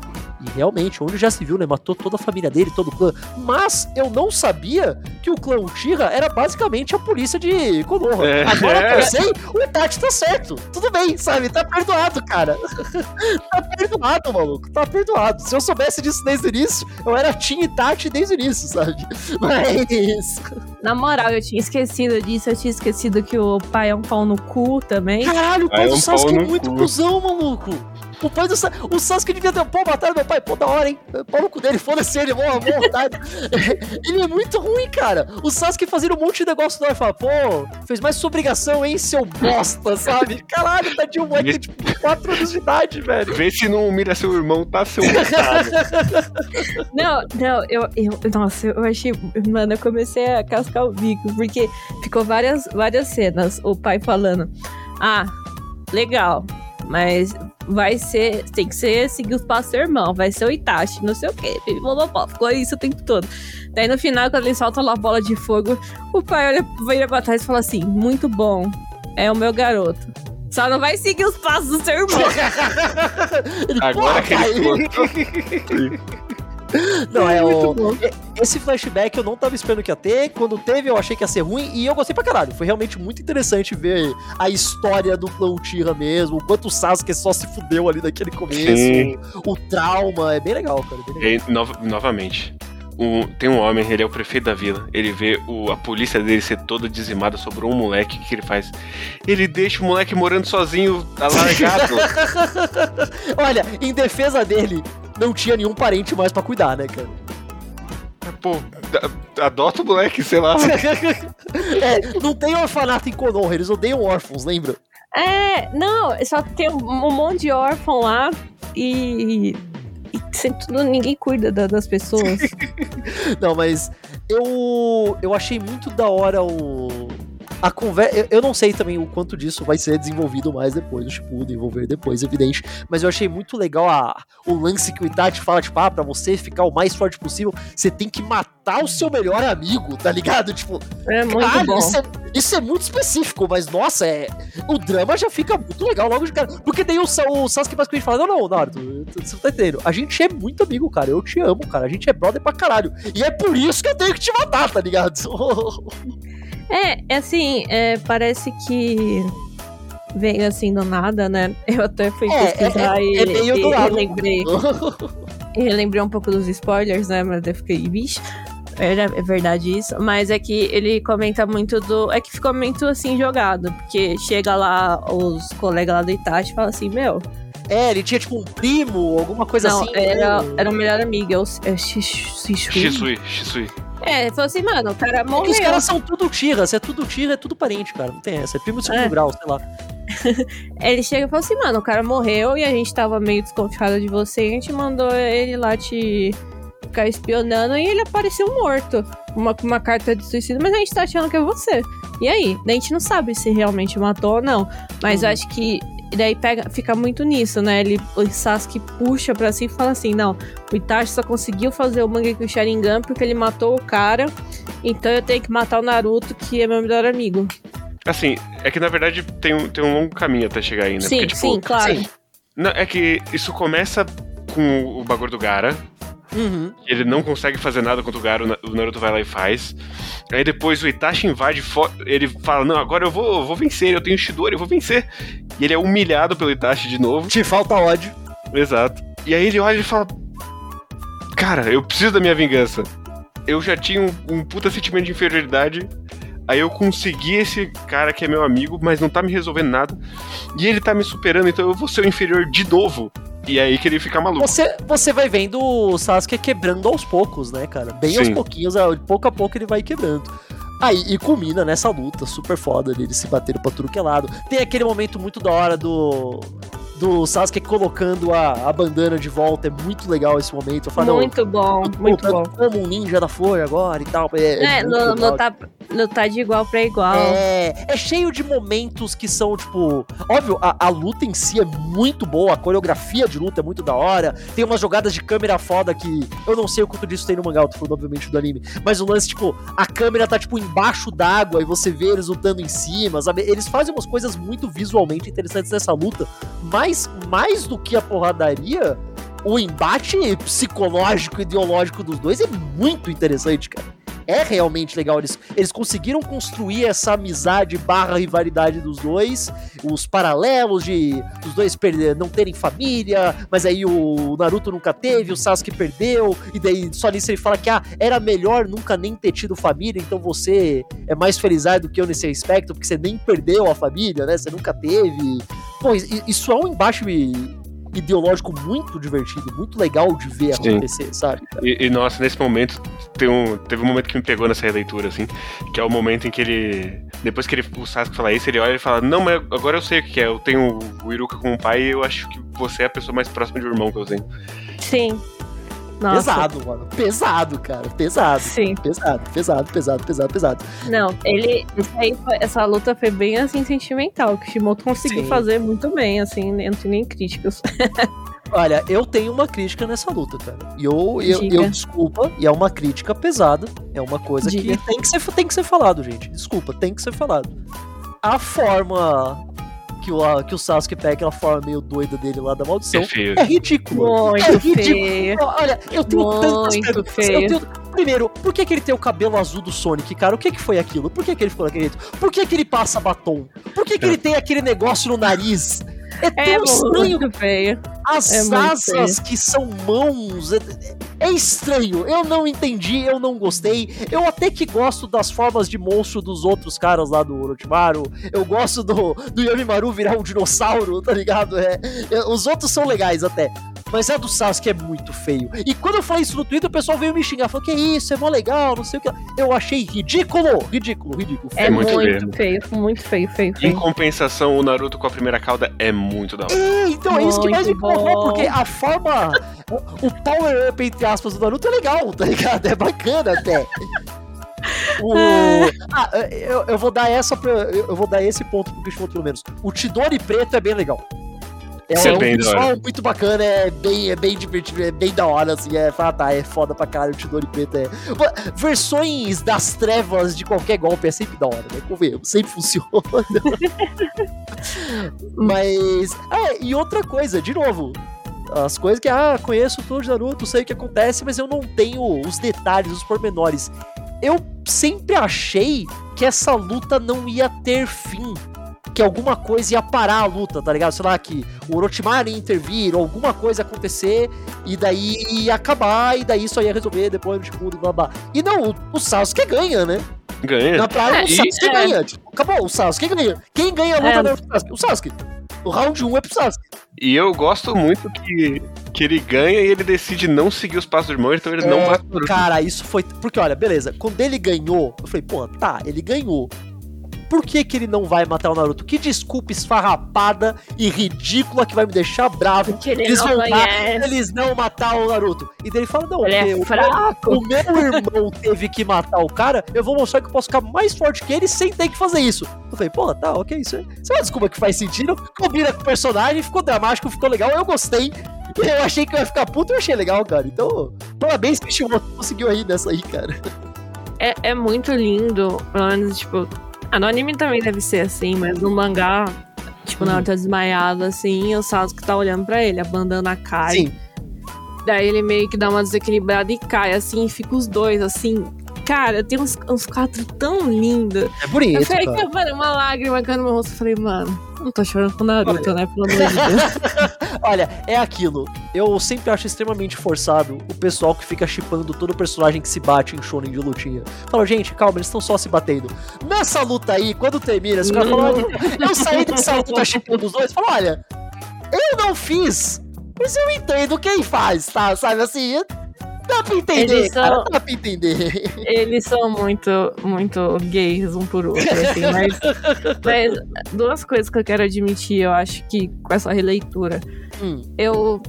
E realmente, onde já se viu, né? Matou toda a família dele, todo o clã. Mas eu não sabia que o clã Uchiha era basicamente a polícia de Konoha. É. Agora que eu sei, o Itachi tá certo. Tudo bem, sabe? Tá perdoado, cara. tá perdoado, maluco. Tá perdoado. Se eu soubesse disso desde o início, eu era Team Itachi desde o início, sabe? Mas. Na moral, eu tinha esquecido disso, eu tinha esquecido que o pai é um pau no cu também. Caralho, o pai Ah, é do um Sasuke é muito cu. cuzão, maluco. O pai do Sasuke, o Sasuke devia ter, pô, mataram meu pai, pô, da hora, hein? Pau no cu dele, foda-se ele, mó, mó vontade. ele é muito ruim, cara. O Sasuke fazendo um monte de negócio lá e fala, pô, fez mais sua obrigação, hein, seu bosta, sabe? Caralho, tá de um moleque de tipo 4 anos de idade, velho. Vê se não humilha seu irmão, tá seu. Não, não, eu, eu. Nossa, eu achei. Mano, eu comecei a cascar o bico, porque ficou várias, várias cenas. O pai falando: Ah, legal, mas vai ser. Tem que ser seguir os passos do irmão, vai ser o Itachi, não sei o quê. Blá, Ficou isso o tempo todo. Daí no final, quando ele solta lá a bola de fogo, o pai olha, vira pra trás e fala assim: Muito bom, é o meu garoto. Só não vai seguir os passos do seu irmão. Ele, Agora "Pô, que ele pai." Não, é o. Esse flashback eu não tava esperando que ia ter. Quando teve, eu achei que ia ser ruim. E eu gostei pra caralho. Foi realmente muito interessante ver a história do clã Uchiha mesmo. O quanto o Sasuke só se fudeu ali naquele começo. Sim. O trauma. É bem legal, cara. Bem legal. E, nova- novamente, o- tem um homem, ele é o prefeito da vila. Ele vê o- a polícia dele ser toda dizimada, sobrou um moleque. O que, ele faz? Ele deixa o moleque morando sozinho, alargado. Olha, em defesa dele, não tinha nenhum parente mais pra cuidar, né, cara? Pô, adota o moleque, sei lá. é, não tem orfanato em Konoha, eles odeiam órfãos, lembra? É, não, só tem um, um monte de órfão lá e. tudo, ninguém cuida da- das pessoas. Não, mas eu eu achei muito da hora o a conversa, eu, eu não sei também o quanto disso vai ser desenvolvido mais depois, do Shippuden, envolver depois, evidente, mas eu achei muito legal a, o lance que o Itachi fala, tipo, ah, pra você ficar o mais forte possível, você tem que matar o seu melhor amigo, tá ligado? Tipo, É muito caralho, bom. Isso, é, isso é muito específico, mas nossa, é, o drama já fica muito legal logo de cara, porque daí o, o Sasuke basicamente fala, não, não, Naruto, você tá entendendo, a gente é muito amigo, cara, eu te amo, cara, a gente é brother pra caralho, e é por isso que eu tenho que te matar, tá ligado? É, é assim, é, parece que veio assim do nada, né? Eu até fui É, pesquisar é- e, é meio e do nada. relembrei, e relembrei um pouco dos spoilers, né? Mas eu fiquei, bicho. Era, é verdade isso, mas é que ele comenta muito do. É que ficou muito assim jogado, porque chega lá os colegas lá do Itachi e fala assim: Meu, É, ele tinha tipo um primo, alguma coisa não, assim. era, né? era o melhor amigo, é o é o Shishui. Shisui, Shisui. É, ele falou assim: Mano, o cara É que morreu. os caras são tudo tira, se é tudo tira, é tudo parente, cara. Não tem essa. É primo de segundo É. grau, sei lá. Ele chega e fala assim, mano, o cara morreu e a gente tava meio desconfiado de você. E a gente mandou ele lá te ficar espionando e ele apareceu morto. Uma, com uma carta de suicídio, mas a gente tá achando que é você. E aí? A gente não sabe se realmente matou ou não. Mas eu Uhum. acho que. E Daí pega, fica muito nisso, né? Ele, o Sasuke puxa pra si e fala assim: não, o Itachi só conseguiu fazer o Mangekyo Sharingan porque ele matou o cara. Então eu tenho que matar o Naruto, que é meu melhor amigo. Assim, é que na verdade tem um, tem um longo caminho até chegar aí, né? sim, Porque, tipo, sim, claro. sim. Não, é que isso começa com o bagulho do Gara. Uhum. Ele não consegue fazer nada contra o Gara, o Na- o Naruto vai lá e faz. Aí depois o Itachi invade, ele fala: Não, agora eu vou, eu vou vencer, eu tenho Shidori, eu vou vencer. E ele é humilhado pelo Itachi de novo. Te falta ódio. Exato. E aí ele olha e fala: Cara, eu preciso da minha vingança. Eu já tinha um, um puta sentimento de inferioridade. Aí eu consegui esse cara que é meu amigo, mas não tá me resolvendo nada. E ele tá me superando, então eu vou ser o inferior de novo. E é aí que ele fica maluco. Você, você vai vendo o Sasuke quebrando aos poucos, né, cara? Bem aos Sim. pouquinhos, a- pouco a pouco ele vai quebrando. Aí, e culmina nessa luta super foda ali, eles se bateram pra tudo que é lado. Tem aquele momento muito da hora do. Do Sasuke colocando a, a bandana de volta, é muito legal esse momento. Eu falo, Muito bom, eu muito bom. como um ninja da flor agora e tal. É, É, não, legal. não, tá, tá de igual pra igual. É, é cheio de momentos que são, tipo. Óbvio, a, a luta em si é muito boa, a coreografia de luta é muito da hora. Tem umas jogadas de câmera foda que eu não sei o quanto disso tem no mangá, eu tô falando, obviamente, do anime. Mas o lance, tipo, a câmera tá, tipo, embaixo d'água e você vê eles lutando em cima, sabe? Eles fazem umas coisas muito visualmente interessantes nessa luta, mas mais do que a porradaria. o embate psicológico, ideológico dos dois é muito interessante, cara é realmente legal. Eles, eles conseguiram construir essa amizade barra rivalidade dos dois, os paralelos de os dois perder, não terem família, mas aí o Naruto nunca teve, o Sasuke perdeu, e daí só nisso ele fala que ah, era melhor nunca nem ter tido família, então você é mais felizardo do que eu nesse aspecto, porque você nem perdeu a família, né? Você nunca teve. Bom, isso é um embaixo ideológico muito divertido, muito legal de ver Sim. acontecer, sabe? E, e, nossa, nesse momento tem um, teve um momento que me pegou nessa releitura, assim, que é o momento em que ele. Depois que ele, o Sasuke fala isso, ele olha e fala: Não, mas agora eu sei o que é. Eu tenho o Iruka como pai e eu acho que você é a pessoa mais próxima de um irmão que eu tenho. Sim. Nossa. Pesado, mano. Pesado, cara. Pesado. Sim. Pesado, pesado, pesado, pesado, pesado. Não, ele. Aí, essa luta foi bem assim sentimental. Que o Shimoto conseguiu Sim. fazer muito bem, assim, não tem nem críticas. Olha, eu tenho uma crítica nessa luta, cara. E eu, eu, eu, desculpa, e é uma crítica pesada. É uma coisa Diga. que tem que, ser, tem que ser falado, gente. Desculpa, tem que ser falado. A forma que o, que o Sasuke pega aquela forma meio doida dele lá da maldição. É, é ridículo. Muito é ridículo. Feio. Olha, eu tenho Muito tantas feio. Tenho... Primeiro, por que, que ele tem o cabelo azul do Sonic, cara? O que, que foi aquilo? Por que, que ele ficou daquele jeito? Por que, que ele passa batom? Por que, que ele tem aquele negócio no nariz? É, é tão é estranho. Feio. As é asas que são mãos. É, é, estranho. Eu não entendi, eu não gostei. Eu até que gosto das formas de monstro dos outros caras lá do Orochimaru. Eu gosto do, do Yamimaru virar um dinossauro, tá ligado? É, é, os outros são legais até. Mas a do Sasuke é muito feio. E quando eu falei isso no Twitter, o pessoal veio me xingar. Falou que isso, é mó legal, não sei o que. Eu achei ridículo, ridículo, ridículo. É muito, muito feio, muito feio, feio, feio. Em compensação, o Naruto com a primeira cauda é muito da hora. É, então é isso que mais me incomodou, porque a forma. o power up, entre aspas, do Naruto é legal, tá ligado? É bacana até. O... Ah, eu, eu, vou dar essa pra, eu vou dar esse ponto pro Kishimoto pelo menos. O Tidori preto é bem legal. É, é um visual muito bacana, é bem, é bem divertido, é bem da hora, assim, é, ah, tá, é foda pra caralho, o Tidori Preto é... Versões das trevas de qualquer golpe é sempre da hora, né, convenhamos, sempre funciona. Mas, é, e outra coisa, de novo, as coisas que, ah, conheço tudo de Naruto, sei o que acontece, mas eu não tenho os detalhes, os pormenores. Eu sempre achei que essa luta não ia ter fim que alguma coisa ia parar a luta, tá ligado? Sei lá, que o Orochimaru ia intervir, ou alguma coisa ia acontecer, e daí ia acabar, e daí só ia resolver depois no Shippuden, blá blá. E não, o, o Sasuke ganha, né? Ganha. Na praia, é, o Sasuke é. ganha. Tipo, acabou, o Sasuke ganha. Quem ganha a luta é. não é o Sasuke. O Sasuke. O round 1 é pro Sasuke. E eu gosto muito que, que ele ganha e ele decide não seguir os passos do irmão, então ele é, não mata o Cara, isso foi. Porque, olha, beleza, quando ele ganhou, eu falei, pô, tá, ele ganhou. Por que, que ele não vai matar o Naruto? Que desculpa esfarrapada e ridícula que vai me deixar bravo. Que ele eles não eles não matar o Naruto. E daí ele fala: Não, ele é fraco. o meu irmão teve que matar o cara, eu vou mostrar que eu posso ficar mais forte que ele sem ter que fazer isso. Eu falei, pô, tá, ok, isso é, isso é uma desculpa que faz sentido. Combina com o personagem, ficou dramático, ficou legal, eu gostei. Eu achei que eu ia ficar puto, eu achei legal, cara. Então, parabéns que o conseguiu aí nessa aí, cara. É, é muito lindo, pelo menos, tipo, ah, no anime também deve ser assim, mas no mangá, tipo, na hora tá desmaiado assim, o Sasuke tá olhando pra ele, a bandana cai. Sim. Daí ele meio que dá uma desequilibrada e cai, assim, e fica os dois, assim. Cara, tem uns, uns quatro tão lindos. É bonito. Eu falei, cara. mano, uma lágrima caindo no meu rosto. Eu falei, mano, não tô chorando com Naruto, Olha. né? Pelo amor de Deus. Olha, é aquilo. Eu sempre acho extremamente forçado o pessoal que fica chipando todo personagem que se bate em shonen de lutinha. Fala, gente, calma, eles estão só se batendo. Nessa luta aí, quando termina, os caras falam, eu saí dessa luta chipando os dois, fala, olha, eu não fiz, mas eu entendo quem faz, tá? Sabe assim, Dá pra entender, eles cara, são, dá pra entender. Eles são muito, muito gays um por outro, assim, mas, mas, duas coisas que eu quero admitir, eu acho que com essa releitura. Hum. Eu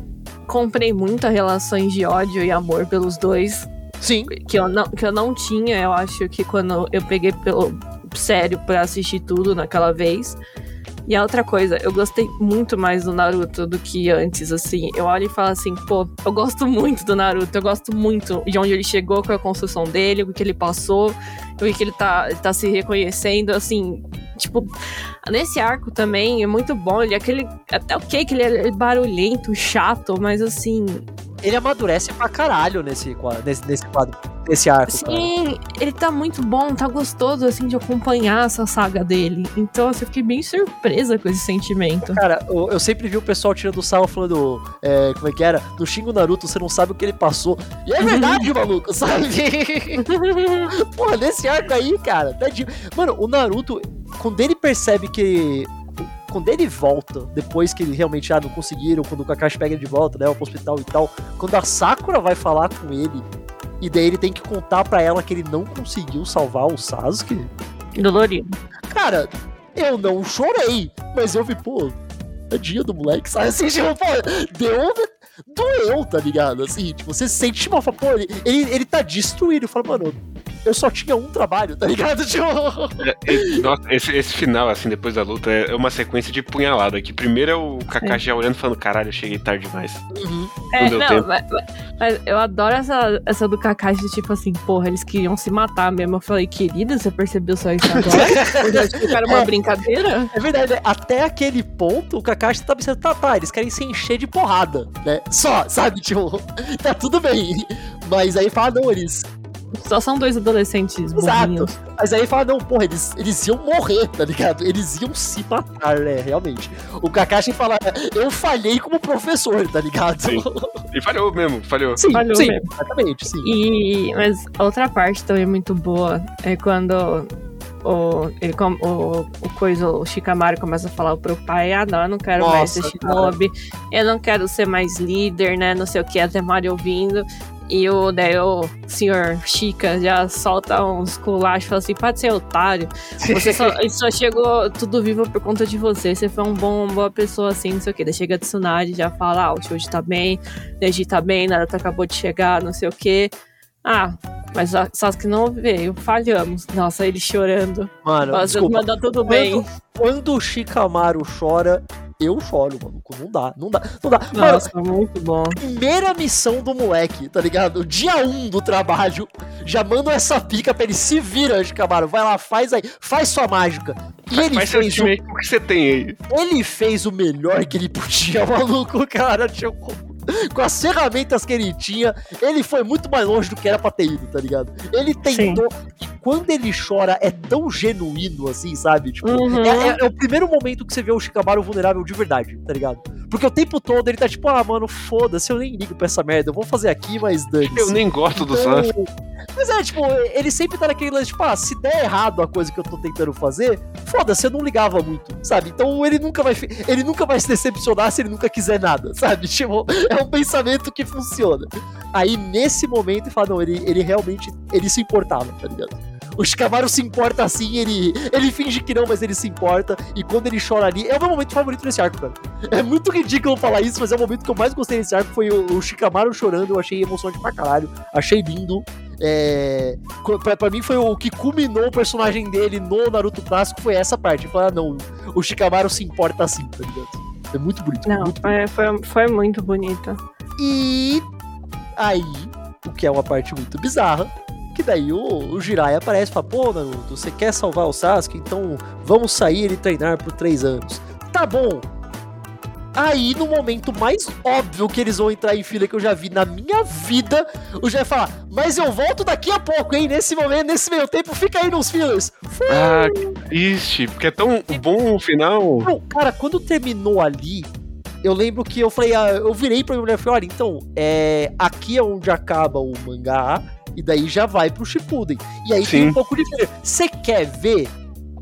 comprei muitas relações de ódio e amor pelos dois. Sim. Que eu não, que eu não tinha, eu acho que quando eu peguei pelo sério para assistir tudo naquela vez. E a outra coisa, eu gostei muito mais do Naruto do que antes, assim. Eu olho e falo assim, pô, eu gosto muito do Naruto, eu gosto muito de onde ele chegou com a construção dele, o que ele passou, o que ele tá, tá se reconhecendo, assim. Tipo, nesse arco também é muito bom. Ele é aquele. Até ok que ele é barulhento, chato, mas assim. Ele amadurece pra caralho nesse quadro, nesse, nesse quadro, nesse arco. Sim, cara. ele tá muito bom, tá gostoso, assim, de acompanhar essa saga dele. Então, assim, eu fiquei bem surpresa com esse sentimento. Cara, eu, eu sempre vi o pessoal tirando o sal falando, é, como é que era? No Shingo Naruto, você não sabe o que ele passou. E é verdade, maluco, sabe? Porra, nesse arco aí, cara, tadinho. Mano, o Naruto, quando ele percebe que quando ele volta, depois que ele realmente ah, não conseguiram, quando o Kakashi pega ele de volta, né, pro hospital e tal, quando a Sakura vai falar com ele, e daí ele tem que contar para ela que ele não conseguiu salvar o Sasuke. Dolorido. Cara, eu não chorei, mas eu vi, pô, dia do moleque, sabe assim, tipo, pô, deu doeu, tá ligado? Assim, tipo, você sente uma, pô, ele, ele, ele tá destruído. Fala, mano, eu só tinha um trabalho, tá ligado? Tipo... É, nossa, esse, esse final, assim, depois da luta, é uma sequência de punhalada. Que primeiro é o Kakashi já olhando falando, caralho, eu cheguei tarde demais. Uhum. É, não, não mas, mas, eu adoro essa, essa do Kakashi, tipo assim, porra, eles queriam se matar mesmo. Eu falei, querida, você percebeu só isso agora? eu acho que era uma é, brincadeira. É verdade, até aquele ponto, o Kakashi tá pensando, tá, tá, eles querem se encher de porrada, né? Só, sabe? Tipo, tá tudo bem. Mas aí fala, não, eles só são dois adolescentes Exato. Mas aí fala, não, porra, eles, eles iam morrer, tá ligado? Eles iam se matar, né? Realmente. O Kakashi fala, eu falhei como professor, tá ligado? Sim. E falhou mesmo, falhou. Sim, falhou sim, mesmo. exatamente, sim. E, mas outra parte também muito boa é quando o, ele, o, o, coisa, o Shikamaru começa a falar pro pai, ah não, eu não quero Nossa, mais ser shinobi, eu não quero ser mais líder, né, não sei o que, até Mario ouvindo, e o, daí o senhor Chica já solta uns culachos e fala assim: pode ser otário. Você só, só chegou tudo vivo por conta de você. Você foi um bom, uma boa pessoa assim, não sei o que. Daí chega a Tsunade já fala: ah, o Shoji tá bem, Neji tá bem, Naruto acabou de chegar, não sei o que. Ah, mas a Sasuke não veio, falhamos. Nossa, ele chorando. Mano, Mas desculpa. tudo quando, bem. Quando o Shikamaru chora, eu choro, mano. Não dá, não dá, não dá. Nossa, mano, muito bom. Primeira missão do moleque, tá ligado? Dia 1 um do trabalho, já manda essa pica pra ele se vira, Shikamaru. Vai lá, faz aí, faz sua mágica. E ele faz fez o... o que você tem aí. Ele fez o melhor que ele podia, maluco, cara. Tipo com as ferramentas que ele tinha, ele foi muito mais longe do que era pra ter ido, tá ligado? Ele tentou. Sim. E quando ele chora, é tão genuíno assim, sabe? Tipo, uhum. é, é, é, o primeiro momento que você vê o Shikamaru vulnerável de verdade, tá ligado? Porque o tempo todo ele tá tipo, ah, mano, foda-se, eu nem ligo pra essa merda, eu vou fazer aqui, mas dane Eu nem gosto do então. Mas é, tipo, ele sempre tá naquele lance, tipo, ah, se der errado a coisa que eu tô tentando fazer, foda-se, eu não ligava muito, sabe? Então ele nunca vai ele nunca vai se decepcionar se ele nunca quiser nada, sabe? Tipo, é um pensamento que funciona. Aí nesse momento fala, não, ele, ele realmente ele se importava, tá ligado? O Shikamaru se importa assim, ele, ele finge que não, mas ele se importa. E quando ele chora ali, é o meu momento favorito desse arco, cara. É muito ridículo falar isso, mas é o momento que eu mais gostei desse arco. Foi o, o Shikamaru chorando, eu achei emocionante pra caralho. Achei lindo. É, pra, pra, mim foi o que culminou o personagem dele no Naruto clássico, foi essa parte. Falar, ah, não, o Shikamaru se importa assim, tá ligado? É muito bonito. Não, muito bonito. Foi, foi muito bonito. E aí, o que é uma parte muito bizarra, que daí o, o Jiraiya aparece e fala, pô, Naruto, você quer salvar o Sasuke? Então vamos sair e treinar por três anos. Tá bom. Aí, no momento mais óbvio que eles vão entrar em fila que eu já vi na minha vida, o Jiraiya fala, mas eu volto daqui a pouco, hein? Nesse momento, nesse meio tempo, fica aí nos fillers. Ah, que triste, porque é tão bom o final. Não, cara, quando terminou ali, eu lembro que eu falei, ah, eu virei pra minha mulher e falei, olha, então, é, aqui é onde acaba o mangá, e daí já vai pro Shippuden. E aí Sim. tem um pouco de Você quer ver?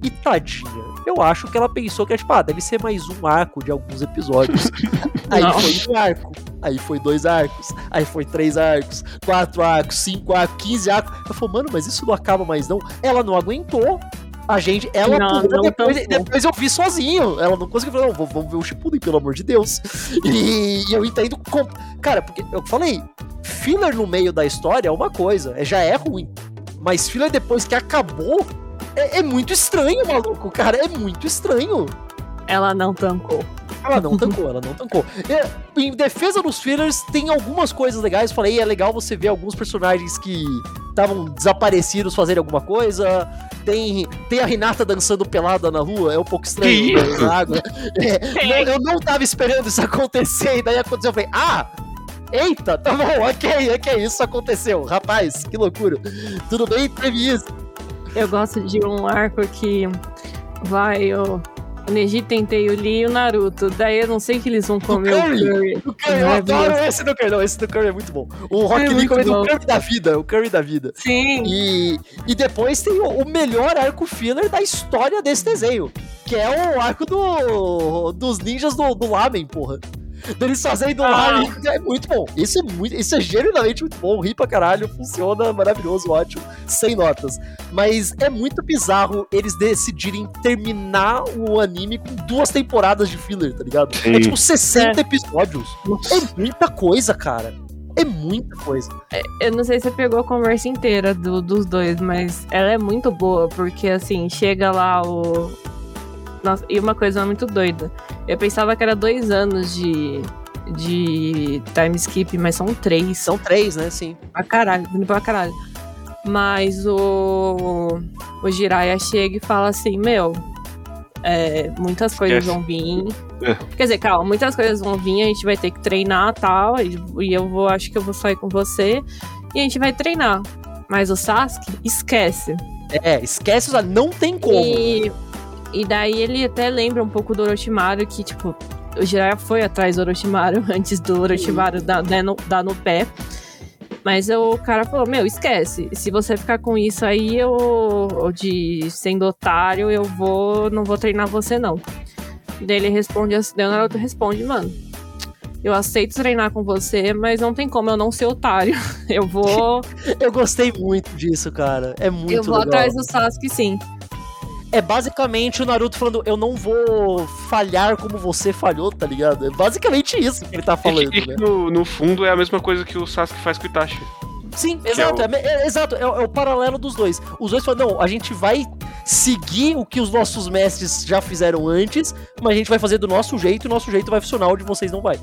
E tadinha, eu acho que ela pensou que, tipo, ah, deve ser mais um arco de alguns episódios. aí Não. foi um arco, aí foi dois arcos, aí foi três arcos, quatro arcos, cinco arcos, quinze arcos. Eu falei, mano, mas isso não acaba mais não. Ela não aguentou. A gente, ela não, não depois, depois eu vi sozinho. Ela não conseguiu falar, não, vamos ver o Shippuden, pelo amor de Deus. E, e eu entendo. Com... Cara, porque eu falei, filler no meio da história é uma coisa, é, já é ruim. Mas filler depois que acabou é, é muito estranho, maluco, cara. É muito estranho. Ela não tancou. Ela não tancou, ela não tancou. E, em defesa dos fillers, tem algumas coisas legais. Falei, é legal você ver alguns personagens que estavam desaparecidos fazerem alguma coisa. Tem, tem a Renata dançando pelada na rua, é um pouco estranho. Que isso? na água. É, não- eu não tava esperando isso acontecer, e daí aconteceu. Eu falei, ah! Eita, tá bom, ok, ok, isso aconteceu. Rapaz, que loucura. Tudo bem, teve isso. Eu gosto de um arco que vai o, Neji Tentei, o Lee e o Naruto. Daí eu não sei que eles vão comer o Curry? curry. O Curry, eu Maravilhoso. adoro esse do Curry. Não, esse do Curry é muito bom. O Rock É Lee muito comendo bom. o Curry da vida, o Curry da vida. Sim. E, e depois tem o, o melhor arco filler da história desse desenho, que é o arco do, dos ninjas do, do Lamen, porra. Deles fazendo Ah. Lamen, é muito bom. Isso é, muito, isso é genuinamente muito bom, ri pra caralho, funciona, maravilhoso, ótimo, sem notas. Mas é muito bizarro eles decidirem terminar o anime com duas temporadas de filler, tá ligado? É Sim. tipo 60 É. episódios. É muita coisa, cara. É muita coisa. Eu não sei se você pegou a conversa inteira do- dos dois, mas ela é muito boa, porque assim, chega lá o. Nossa, e uma coisa muito doida. Eu pensava que era dois anos de, de time skip, mas são três. São três, né? Sim. Pra caralho, pra caralho. Mas o. O Jiraiya chega e fala assim: Meu, é, muitas coisas Esquece. vão vir. É. Quer dizer, calma, muitas coisas vão vir, a gente vai ter que treinar tal. E e eu vou, acho que eu vou sair com você. E a gente vai treinar. Mas o Sasuke esquece. É, esquece, não tem como. E, e daí ele até lembra um pouco do Orochimaru, que, tipo, o Jiraiya foi atrás do Orochimaru antes do Orochimaru dar, dar, no, dar no pé. Mas o cara falou, meu, esquece. Se você ficar com isso aí, eu, de sendo otário, eu vou. não vou treinar você, não. Daí ele responde assim, daí o Naruto responde, mano. Eu aceito treinar com você, mas não tem como eu não ser otário. Eu vou. Eu gostei muito disso, cara. É muito eu vou legal. atrás do Sasuke, sim. É basicamente o Naruto falando, eu não vou falhar como você falhou, tá ligado? É basicamente isso que ele tá falando, e que, né? no, no fundo é a mesma coisa que o Sasuke faz com o Itachi. Sim, é exato. o- É, é- exato, é, o- é o paralelo dos dois. Os dois falam, não, a gente vai seguir o que os nossos mestres já fizeram antes, mas a gente vai fazer do nosso jeito e o nosso jeito vai funcionar onde vocês não vai.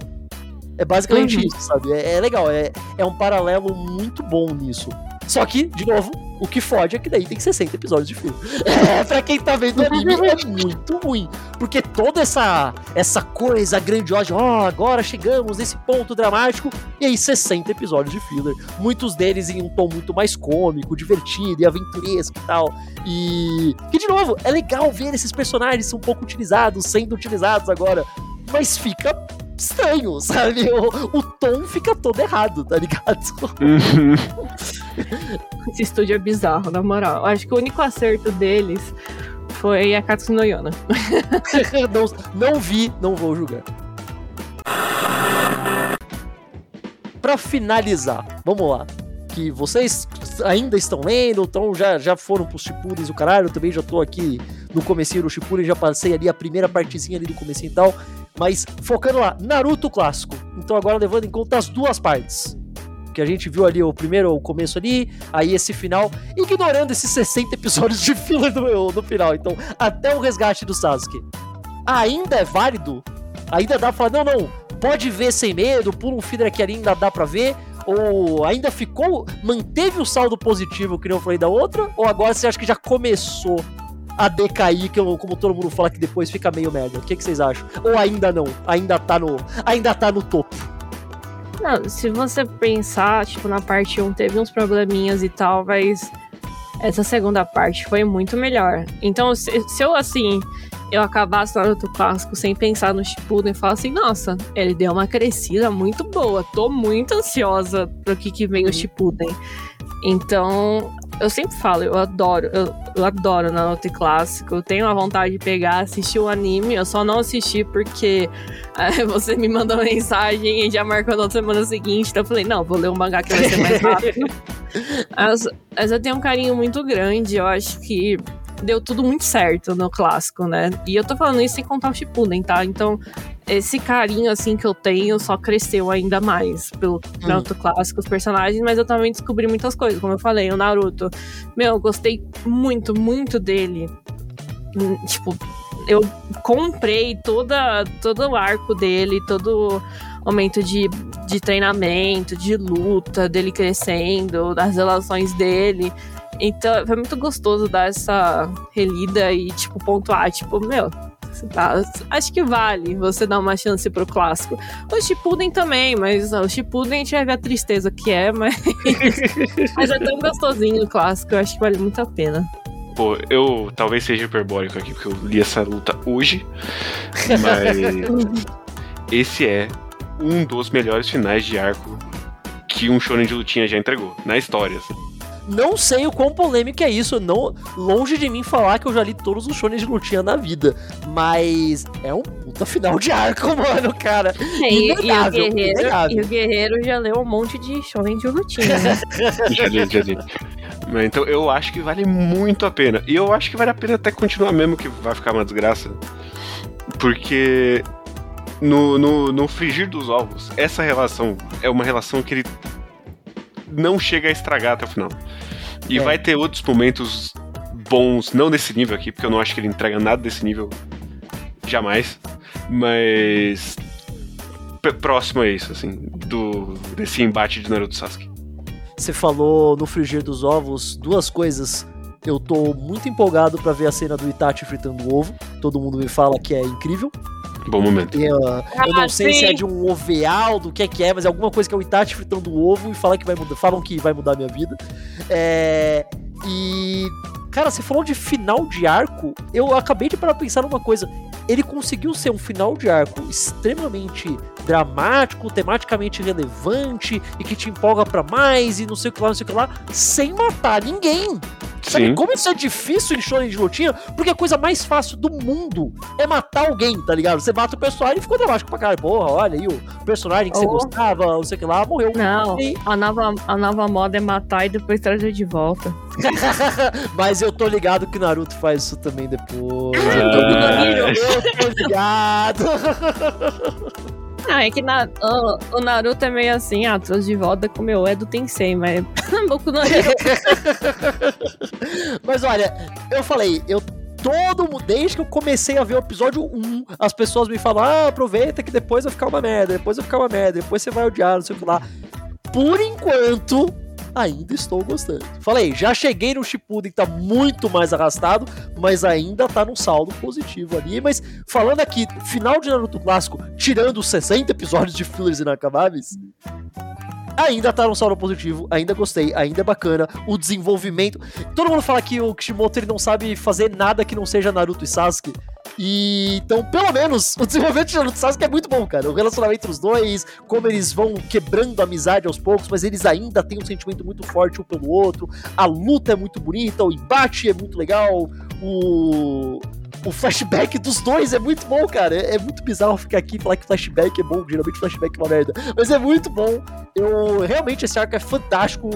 É basicamente Uhum. isso, sabe? É, é legal, é, é um paralelo muito bom nisso. Só que, de novo, o que fode é que daí tem 60 episódios de filme. É, pra quem tá vendo o anime, é muito ruim. Porque toda essa, essa coisa grandiosa, ó, agora chegamos nesse ponto dramático, e aí 60 episódios de filler. Muitos deles em um tom muito mais cômico, divertido e aventuresco e tal. E. Que, de novo, é legal ver esses personagens um pouco utilizados, sendo utilizados agora. Mas fica estranho, sabe? O, o tom fica todo errado, tá ligado? Esse estúdio é bizarro, na moral. Acho que o único acerto deles foi a Katsuki no Yona. não, não vi, não vou julgar. Pra finalizar, vamos lá. Que vocês ainda estão lendo, então já, já foram pros Shippudens o caralho, eu também já tô aqui no comecinho do Shippuden, já passei ali a primeira partezinha ali do comecinho e tal, mas focando lá, Naruto clássico. Então agora levando em conta as duas partes. Que a gente viu ali o primeiro, o começo ali, aí esse final, ignorando esses 60 episódios de filler no, no final. Então, até o resgate do Sasuke ainda é válido? Ainda dá pra falar, não, não, pode ver sem medo, pula um filler aqui ali, ainda dá pra ver? Ou ainda ficou, manteve o saldo positivo que eu falei da outra? Ou agora você acha que já começou a decair, que eu- como todo mundo fala que depois fica meio merda? O que, que vocês acham? Ou ainda não? Ainda tá no, ainda tá no topo? Não, se você pensar, tipo, na parte 1 teve uns probleminhas e tal, mas essa segunda parte foi muito melhor. Então, se, se eu, assim, eu acabasse Naruto Clássico sem pensar no Shippuden e falar assim, nossa, ele deu uma crescida muito boa, tô muito ansiosa pro que, que vem o Shippuden. Então, eu sempre falo, eu adoro, eu, eu adoro Naruto Clássico, eu tenho a vontade de pegar, assistir o anime, eu só não assisti porque Aí você me mandou mensagem e já marcou na outra semana seguinte. Então eu falei, não, vou ler um mangá que vai ser mais rápido. mas, mas eu tenho um carinho muito grande. Eu acho que deu tudo muito certo no clássico, né? E eu tô falando isso sem contar o Shippuden, tá? Então, esse carinho, assim, que eu tenho só cresceu ainda mais pelo Naruto clássico, os personagens. Mas eu também descobri muitas coisas. Como eu falei, o Naruto. Meu, eu gostei muito, muito dele. Hum, Tipo, eu comprei toda, todo o arco dele, todo momento de, de treinamento, de luta, dele crescendo, das relações dele. Então foi muito gostoso dar essa relida e, tipo, pontuar, tipo, meu, Tá, acho que vale você dar uma chance pro clássico. O Shippuden também, mas o Shippuden a gente vai ver a tristeza que é, mas, mas é tão gostosinho o clássico, eu acho que vale muito a pena. Pô, eu talvez seja hiperbólico aqui, porque eu li essa luta hoje, mas esse é um dos melhores finais de arco que um shonen de lutinha já entregou, na história. Assim. Não sei o quão polêmico é isso. Não, longe de mim falar que eu já li todos os shonen de lutinha na vida. Mas é um puta final de arco, mano, cara. É, e, e, o guerreiro, e o guerreiro já leu um monte de shonen de lutinha, né? já li, já li. Então eu acho que vale muito a pena. E eu acho que vale a pena até continuar mesmo que vai ficar uma desgraça. Porque no, no, no frigir dos ovos, essa relação é uma relação que ele não chega a estragar até o final. E é. vai ter outros momentos bons, não desse nível aqui, porque eu não acho que ele entrega nada desse nível jamais, mas próximo a isso, assim, do desse embate de Naruto Sasuke. Você falou no frigir dos ovos duas coisas. Eu tô muito empolgado para ver a cena do Itachi fritando o ovo. Todo mundo me fala que é incrível. Bom momento. Eu, eu não ah, sei sim. se é de um oveal, do que é que é, mas é alguma coisa que é o Itachi fritando o ovo e fala que vai mudar, falam que vai mudar a minha vida. É, e. Cara, você falou de final de arco, eu acabei de parar pra pensar numa coisa. Ele conseguiu ser um final de arco extremamente dramático, tematicamente relevante e que te empolga para mais e não sei o que lá, não sei o que lá, sem matar ninguém. Sabe como isso é difícil em shonen de lutinha? Porque a coisa mais fácil do mundo é matar alguém, tá ligado? Você mata o personagem e ficou dramático pra caralho. Porra, olha aí o personagem que oh. você gostava, não sei o que lá, morreu. Não, e... a, nova, a nova moda é matar e depois trazer de volta. Mas eu tô ligado que Naruto faz isso também depois. Ah, eu tô ligado. Não, é que na, o, o, Naruto é meio assim, ah, trouxe de volta com meu é do Tensei, mas Boku no Mas olha, eu falei, eu todo mundo, desde que eu comecei a ver o episódio 1, as pessoas me falam: ah, aproveita que depois vai ficar uma merda, depois vai ficar uma merda, depois você vai odiar, não sei o que lá. Por enquanto, ainda estou gostando. Falei, já cheguei no Shippuden que tá muito mais arrastado, mas ainda tá num saldo positivo ali. Mas falando aqui, final de Naruto Clássico, tirando os 60 episódios de fillers inacabáveis, ainda tá num saldo positivo, ainda gostei, ainda é bacana. O desenvolvimento. Todo mundo fala que o Kishimoto ele não sabe fazer nada que não seja Naruto e Sasuke. E então, pelo menos, o desenvolvimento de Sasuke é muito bom, cara. O relacionamento entre os dois, como eles vão quebrando a amizade aos poucos, mas eles ainda têm um sentimento muito forte um pelo outro. A luta é muito bonita, o embate é muito legal, o o flashback dos dois é muito bom, cara. É, é, muito bizarro ficar aqui e falar que flashback é bom. Geralmente flashback é uma merda. Mas é muito bom. Eu realmente esse arco é fantástico.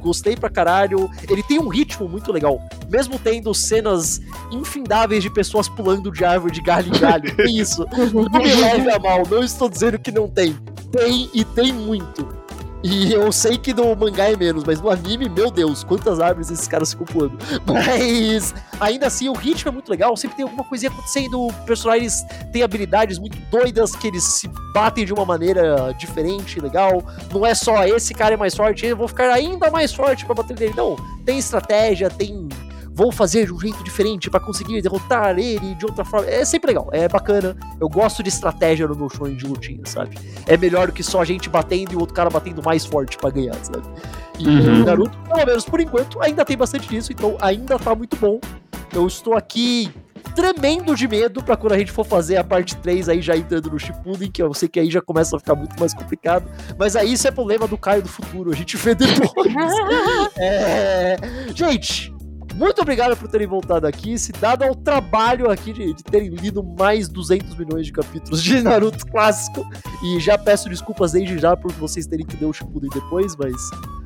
Gostei pra caralho. Ele tem um ritmo muito legal. Mesmo tendo cenas infindáveis de pessoas pulando de árvore de galho em galho. É isso. Não me leve a mal. Não estou dizendo que não tem. Tem e tem muito. E eu sei que no mangá é menos, mas no anime, meu Deus, quantas árvores esses caras ficam pulando. Mas ainda assim, o ritmo é muito legal, sempre tem alguma coisinha acontecendo, personagens têm habilidades muito doidas, que eles se batem de uma maneira diferente, legal. Não é só esse cara é mais forte, eu vou ficar ainda mais forte para bater nele. Não, tem estratégia, tem vou fazer de um jeito diferente para conseguir derrotar ele de outra forma. É sempre legal, é bacana. Eu gosto de estratégia no meu show de lutinha, sabe? É melhor do que só a gente batendo e o outro cara batendo mais forte para ganhar, sabe? E uhum. o Naruto, pelo menos por enquanto, ainda tem bastante disso, então ainda tá muito bom. Eu estou aqui tremendo de medo para quando a gente for fazer a parte 3 aí já entrando no Shippuden, que eu sei que aí já começa a ficar muito mais complicado, mas aí isso é problema do Caio do futuro, a gente vê depois. é... Gente, muito obrigado por terem voltado aqui, se dado ao trabalho aqui de, de, terem lido mais 200 milhões de capítulos de Naruto clássico. E já peço desculpas desde já por vocês terem que ler o Shippuden depois, mas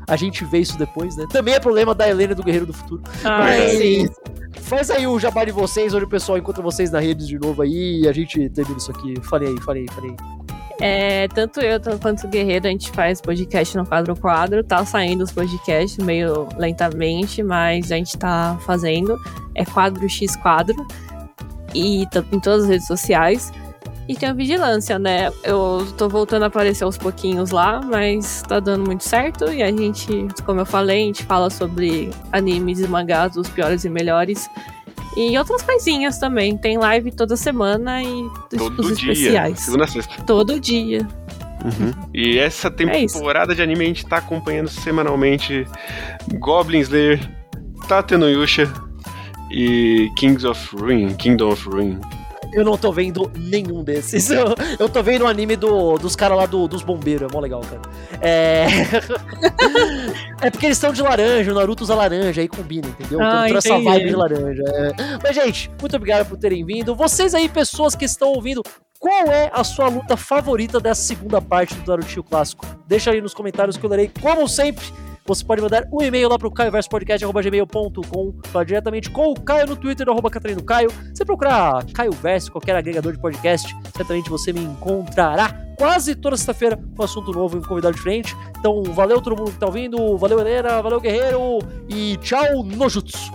a gente vê isso depois, né? Também é problema da Helena do Guerreiro do Futuro. Ah, mas, sim. Faz aí o jabá de vocês, onde o pessoal encontra vocês na redes de novo aí e a gente termina isso aqui. Falei aí, falei aí, falei aí. É, tanto eu quanto o Guerreiro, a gente faz podcast no quadro quadro. Tá saindo os podcasts meio lentamente, mas a gente tá fazendo. É quadro X quadro. e em todas as redes sociais. E tem a vigilância, né? Eu tô voltando a aparecer aos pouquinhos lá, mas tá dando muito certo. E a gente, como eu falei, a gente fala sobre animes e mangás, os piores e melhores. E outras coisinhas também. Tem live toda semana e Todo os dia, especiais. segunda a sexta. Todo dia. E essa É temporada de anime a gente tá acompanhando semanalmente Goblin Slayer, Tate no Yusha e Kings of Ruin, Kingdom of Ruin. Eu não tô vendo nenhum desses. Eu, eu tô vendo o anime do, dos caras lá do- dos bombeiros, é mó legal, cara. É. é porque eles estão de laranja, o Naruto usa laranja, aí combina, entendeu? Então Ah, trouxe essa vibe de laranja. é. Mas, gente, muito obrigado por terem vindo. Vocês aí, pessoas que estão ouvindo, qual é a sua luta favorita dessa segunda parte do Naruto Clássico? Deixa aí nos comentários que eu lerei, como sempre. Você pode mandar um e-mail lá pro caioverspodcast.gmail.com, falar diretamente com o Caio no Twitter, arroba Catarino Caio. Se procurar Caio Verso, qualquer agregador de podcast, certamente você me encontrará quase toda sexta-feira um assunto novo e um convidado diferente. Então, valeu todo mundo que tá ouvindo, valeu Helena, valeu Guerreiro e tchau Nojutsu!